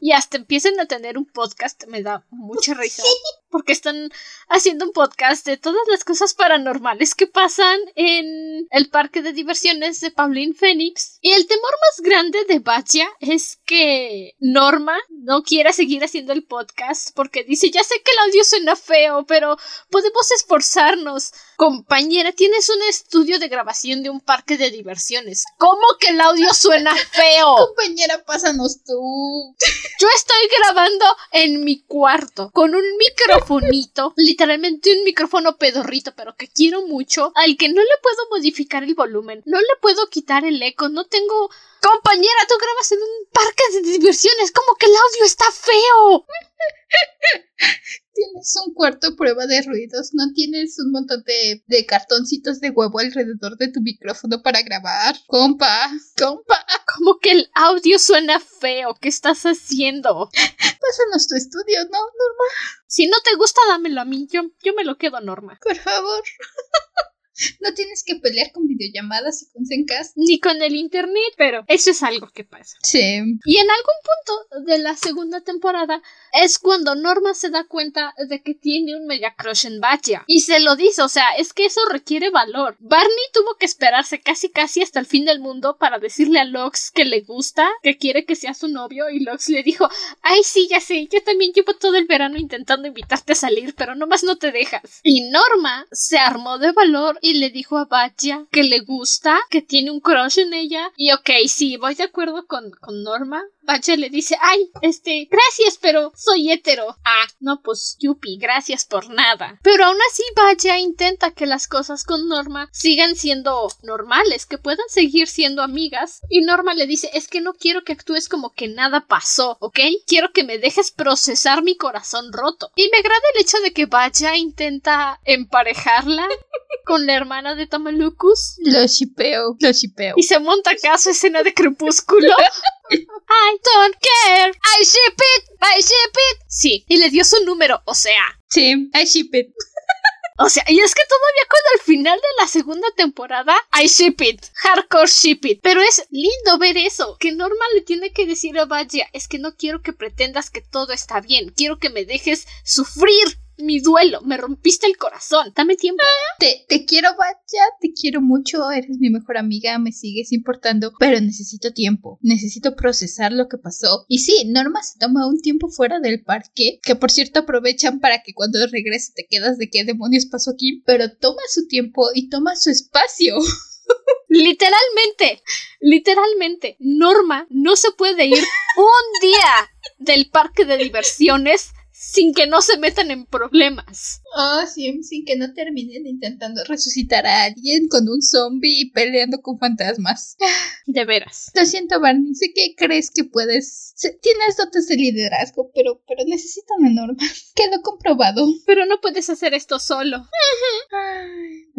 Y hasta empiezan a tener un podcast, me da mucha risa. Porque están haciendo un podcast de todas las cosas paranormales que pasan en el parque de diversiones de Pauline Phoenix. Y el temor más grande de Vaya es que Norma no quiera seguir haciendo el podcast porque dice, ya sé que el audio suena feo, pero podemos esforzarnos. Compañera, tienes un estudio de grabación de un parque de diversiones. ¿Cómo que el audio suena feo? Compañera, pásanos tú. Yo estoy grabando en mi cuarto con un microfonito, literalmente un micrófono pedorrito, pero que quiero mucho, al que no le puedo modificar el volumen, no le puedo quitar el eco, no tengo... Compañera, tú grabas en un parque de diversiones, ¿cómo que el audio está feo? Tienes un cuarto prueba de ruidos, no tienes un montón de, de, cartoncitos de huevo alrededor de tu micrófono para grabar. Compa, compa. Como que el audio suena feo, ¿qué estás haciendo? Pásanos tu estudio, ¿no, Norma? Si no te gusta, dámelo a mí, yo, yo me lo quedo, Norma. Por favor. No tienes que pelear con videollamadas y con Zencast. Ni con el internet, pero eso es algo que pasa. Sí. Y en algún punto de la segunda temporada es cuando Norma se da cuenta de que tiene un mega crush en Batya. Y se lo dice, o sea, es que eso requiere valor. Barney tuvo que esperarse casi casi hasta el fin del mundo para decirle a Lox que le gusta, que quiere que sea su novio, y Lox le dijo, ay sí, ya sé, yo también llevo todo el verano intentando invitarte a salir, pero nomás no te dejas. Y Norma se armó de valor y le dijo a Batya que le gusta, que tiene un crush en ella. Y ok, sí, voy de acuerdo con, con Norma. Batya le dice, ay, este, gracias, pero soy hetero. Ah, no, pues, yupi, gracias por nada. Pero aún así, Batya intenta que las cosas con Norma sigan siendo normales, que puedan seguir siendo amigas. Y Norma le dice, es que no quiero que actúes como que nada pasó, ¿ok? Quiero que me dejes procesar mi corazón roto. Y me agrada el hecho de que Batya intenta emparejarla con la hermana de Tamalucus. Lo shipeo, lo shipeo. Y se monta acá su escena de crepúsculo. I don't care. I ship it. I ship it. Sí. Y le dio su número, o sea. Sí, I ship it. O sea, y es que todavía con el final de la segunda temporada, I ship it, hardcore ship it. Pero es lindo ver eso, que Norma le tiene que decir a Vaya, es que no quiero que pretendas que todo está bien, quiero que me dejes sufrir mi duelo, me rompiste el corazón. Dame tiempo. Te, te quiero, Batya, te quiero mucho, eres mi mejor amiga, me sigues importando, pero necesito tiempo, necesito procesar lo que pasó. Y sí, Norma se toma un tiempo fuera del parque, que por cierto aprovechan para que cuando regrese te quedas de qué demonios pasó aquí, pero toma su tiempo y toma su espacio. Literalmente, literalmente, Norma no se puede ir un día del parque de diversiones sin que no se metan en problemas. Oh, sí, sin que no terminen intentando resucitar a alguien con un zombie y peleando con fantasmas. De veras. Lo siento, Barney, sé que crees que puedes... Tienes dotes de liderazgo, pero, pero necesitan una norma. Quedó comprobado. Pero no puedes hacer esto solo.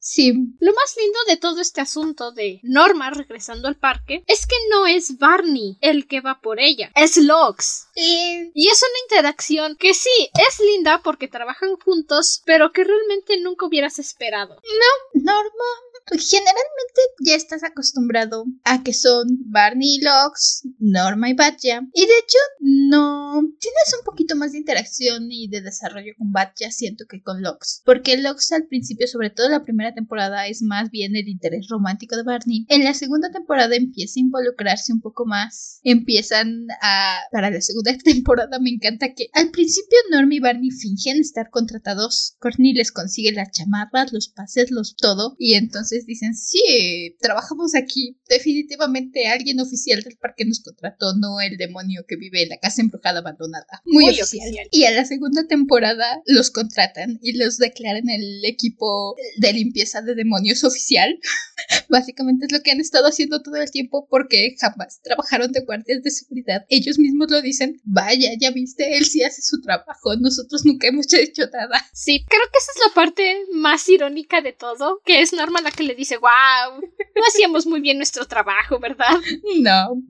Sí. Lo más lindo de todo este asunto de Norma regresando al parque es que no es Barney el que va por ella, es Lox. Y... y es una interacción que sí, es linda porque trabajan juntos, pero que realmente nunca hubieras esperado. No, Norma. Generalmente ya estás acostumbrado a que son Barney y Lux, Norma y Batya. Y de hecho, no. Tienes un poquito más de interacción y de desarrollo con Batya, siento que con Lux. Porque Lux al principio, sobre todo la primera temporada, es más bien el interés romántico de Barney. En la segunda temporada empieza a involucrarse un poco más. Empiezan a. Para la segunda temporada me encanta que al principio Norm y Barney fingen estar contratados. Courtney les consigue las chamarras, los pases, los todo. Y entonces dicen, sí, trabajamos aquí. Definitivamente alguien oficial del parque nos contrató, no el demonio que vive en la casa embrujada abandonada. Muy, oficial. Y a la segunda temporada los contratan y los declaran el equipo de limpieza de demonios oficial. Básicamente es lo que han estado haciendo todo el tiempo porque jamás trabajaron de guardias de seguridad. Ellos mismos lo dicen, vaya, ya viste, él sí hace su trabajo, nosotros nunca hemos hecho nada. Sí, creo que esa es la parte más irónica de todo, que es Norma la que le dice, wow, no hacíamos muy bien nuestro trabajo, ¿verdad? No.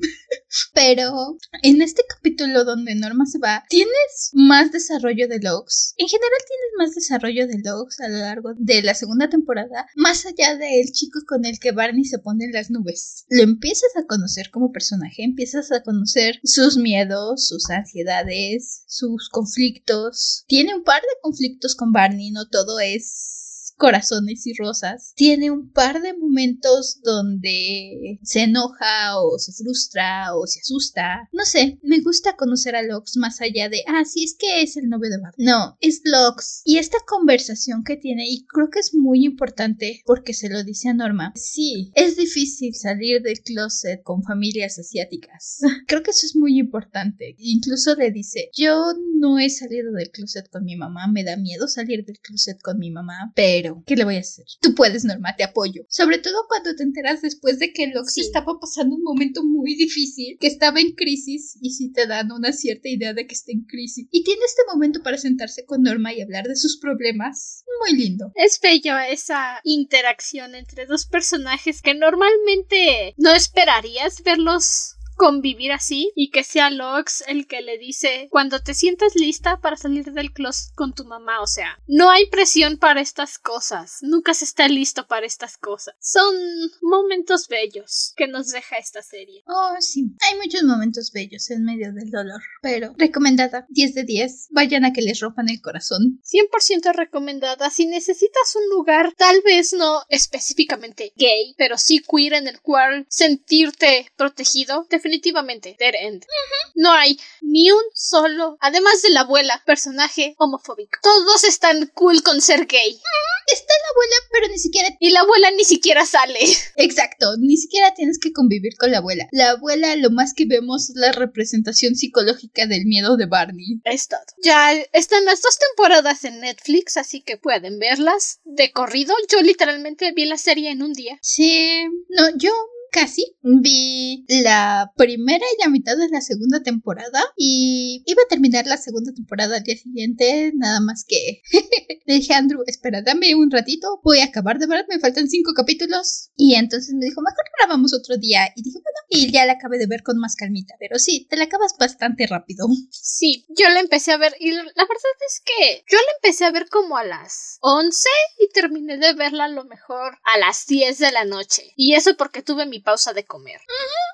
Pero en este capítulo donde Norma se va, tienes más desarrollo de Logs. En general tienes más desarrollo de Logs a lo largo de la segunda temporada, más allá del chico con el que Barney se pone en las nubes. Lo empiezas a conocer como personaje, empiezas a conocer sus miedos, sus ansiedades, sus conflictos. Tiene un par de conflictos con Barney, no todo es corazones y rosas, tiene un par de momentos donde se enoja o se frustra o se asusta. No sé, me gusta conocer a Lox más allá de, ah, sí, es que es el novio de Barbie. No, es Lox. Y esta conversación que tiene, y creo que es muy importante porque se lo dice a Norma, sí, es difícil salir del closet con familias asiáticas. creo que eso es muy importante. Incluso le dice, yo no he salido del closet con mi mamá, me da miedo salir del closet con mi mamá, pero ¿qué le voy a hacer? Tú puedes, Norma, te apoyo. Sobre todo cuando te enteras después de que Lox estaba pasando un momento muy difícil, que estaba en crisis y si te dan una cierta idea de que está en crisis. Y tiene este momento para sentarse con Norma y hablar de sus problemas. Muy lindo. Es bello esa interacción entre dos personajes que normalmente no esperarías verlos convivir así y que sea Lox el que le dice cuando te sientas lista para salir del closet con tu mamá. O sea, no hay presión para estas cosas. Nunca se está listo para estas cosas. Son momentos bellos que nos deja esta serie. Oh, sí. Hay muchos momentos bellos en medio del dolor. Pero recomendada. 10 de 10. Vayan a que les rompan el corazón. 100% recomendada. Si necesitas un lugar, tal vez no específicamente gay, pero sí queer en el cual sentirte protegido, definitivamente Dead End. No hay ni un solo, además de la abuela, personaje homofóbico. Todos están cool con ser gay. Está la abuela, pero ni siquiera... Y la abuela ni siquiera sale. Exacto, ni siquiera tienes que convivir con la abuela. La abuela lo más que vemos es la representación psicológica del miedo de Barney. Es todo. Ya están las dos temporadas en Netflix, así que pueden verlas de corrido. Yo literalmente vi la serie en un día. Sí, no, yo casi. Vi la primera y la mitad de la segunda temporada y iba a terminar la segunda temporada al día siguiente, nada más que le dije a Andrew, espera, dame un ratito, voy a acabar de ver, me faltan cinco capítulos. Y entonces me dijo, mejor grabamos otro día. Y dije, bueno, y ya la acabé de ver con más calmita, pero sí, te la acabas bastante rápido. Sí, yo la empecé a ver y la verdad es que yo la empecé a ver como a las 11 y terminé de verla a lo mejor a las 10 de la noche. Y eso porque tuve mi pausa de comer.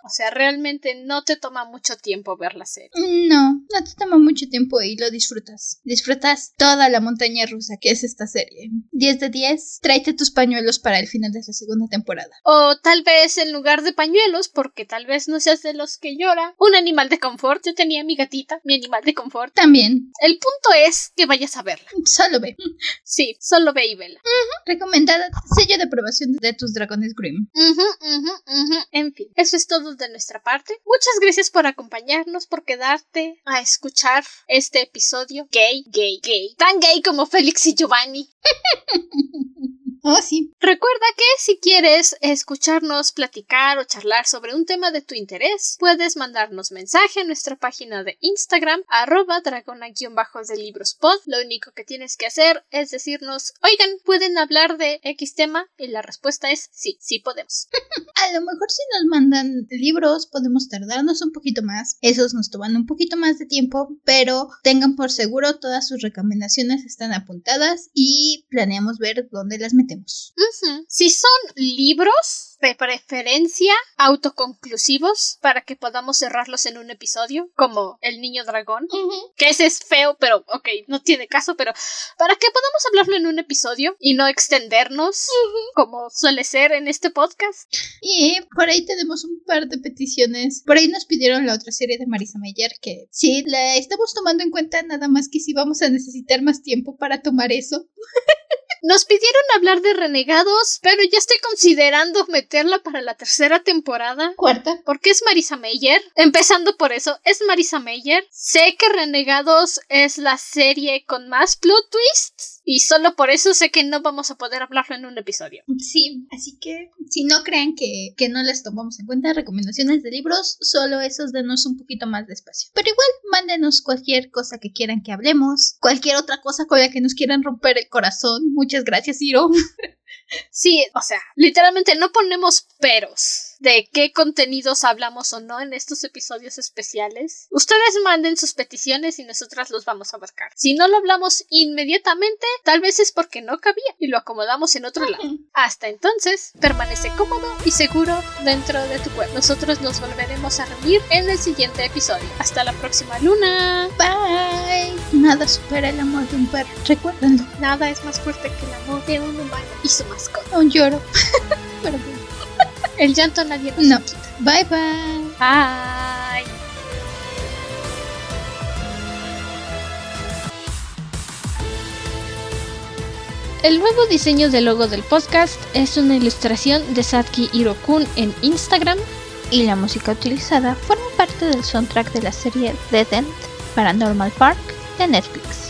O sea, realmente no te toma mucho tiempo ver la serie. No, no te toma mucho tiempo y lo disfrutas. Disfrutas toda la montaña rusa que es esta serie. 10 de 10, tráete tus pañuelos para el final de la segunda temporada. O tal vez en lugar de pañuelos, porque tal vez no seas de los que llora, un animal de confort. Yo tenía mi gatita, mi animal de confort. También. El punto es que vayas a verla. Solo ve. Sí, solo ve y vela. Recomendada sello de aprobación de tus dragones Grimm. En fin, eso es todo de nuestra parte. Muchas gracias por acompañarnos, por quedarte a escuchar este episodio gay, gay, gay. Tan gay como Félix y Giovanni. Oh, sí. Recuerda que si quieres escucharnos platicar o charlar sobre un tema de tu interés, puedes mandarnos mensaje a nuestra página de Instagram, arroba dragona-de libros pod. Lo único que tienes que hacer es decirnos, oigan, ¿pueden hablar de X tema? Y la respuesta es sí, sí podemos. a lo mejor si nos mandan libros podemos tardarnos un poquito más. Esos nos toman un poquito más de tiempo, pero tengan por seguro todas sus recomendaciones están apuntadas y planeamos ver dónde las metemos. Si son libros, de preferencia autoconclusivos para que podamos cerrarlos en un episodio, como El Niño Dragón, que ese es feo, pero ok, no tiene caso, pero para que podamos hablarlo en un episodio y no extendernos como suele ser en este podcast. Y por ahí tenemos un par de peticiones. Por ahí nos pidieron la otra serie de Marisa Meyer que sí, la estamos tomando en cuenta nada más que si vamos a necesitar más tiempo para tomar eso. Nos pidieron hablar de renegados, pero ya estoy considerando meterla para la tercera temporada. Cuarta. Porque es Marisa Meyer. Empezando por eso, es Marisa Meyer. Sé que Renegados es la serie con más plot twists. Y solo por eso sé que no vamos a poder hablarlo en un episodio. Sí, así que si no crean que, que no les tomamos en cuenta recomendaciones de libros, solo esos denos un poquito más de espacio. Pero igual, mándenos cualquier cosa que quieran que hablemos, cualquier otra cosa con la que nos quieran romper el corazón. Muchas gracias, Hiro. Sí, o sea, literalmente no ponemos peros de qué contenidos hablamos o no en estos episodios especiales. Ustedes manden sus peticiones y nosotras los vamos a abarcar. Si no lo hablamos inmediatamente, tal vez es porque no cabía y lo acomodamos en otro lado. Hasta entonces, permanece cómodo y seguro dentro de tu cuerpo. Nosotros nos volveremos a reunir en el siguiente episodio. Hasta la próxima luna. Bye. Nada supera el amor de un perro. Recuérdenlo. Nada es más fuerte que el amor de un humano y su mascota. Un lloro. El llanto nadie nos no. Bye bye. Bye. El nuevo diseño del logo del podcast es una ilustración de Satki Hirokun en Instagram. Y la música utilizada forma parte del soundtrack de la serie The Dent Paranormal Park de Netflix.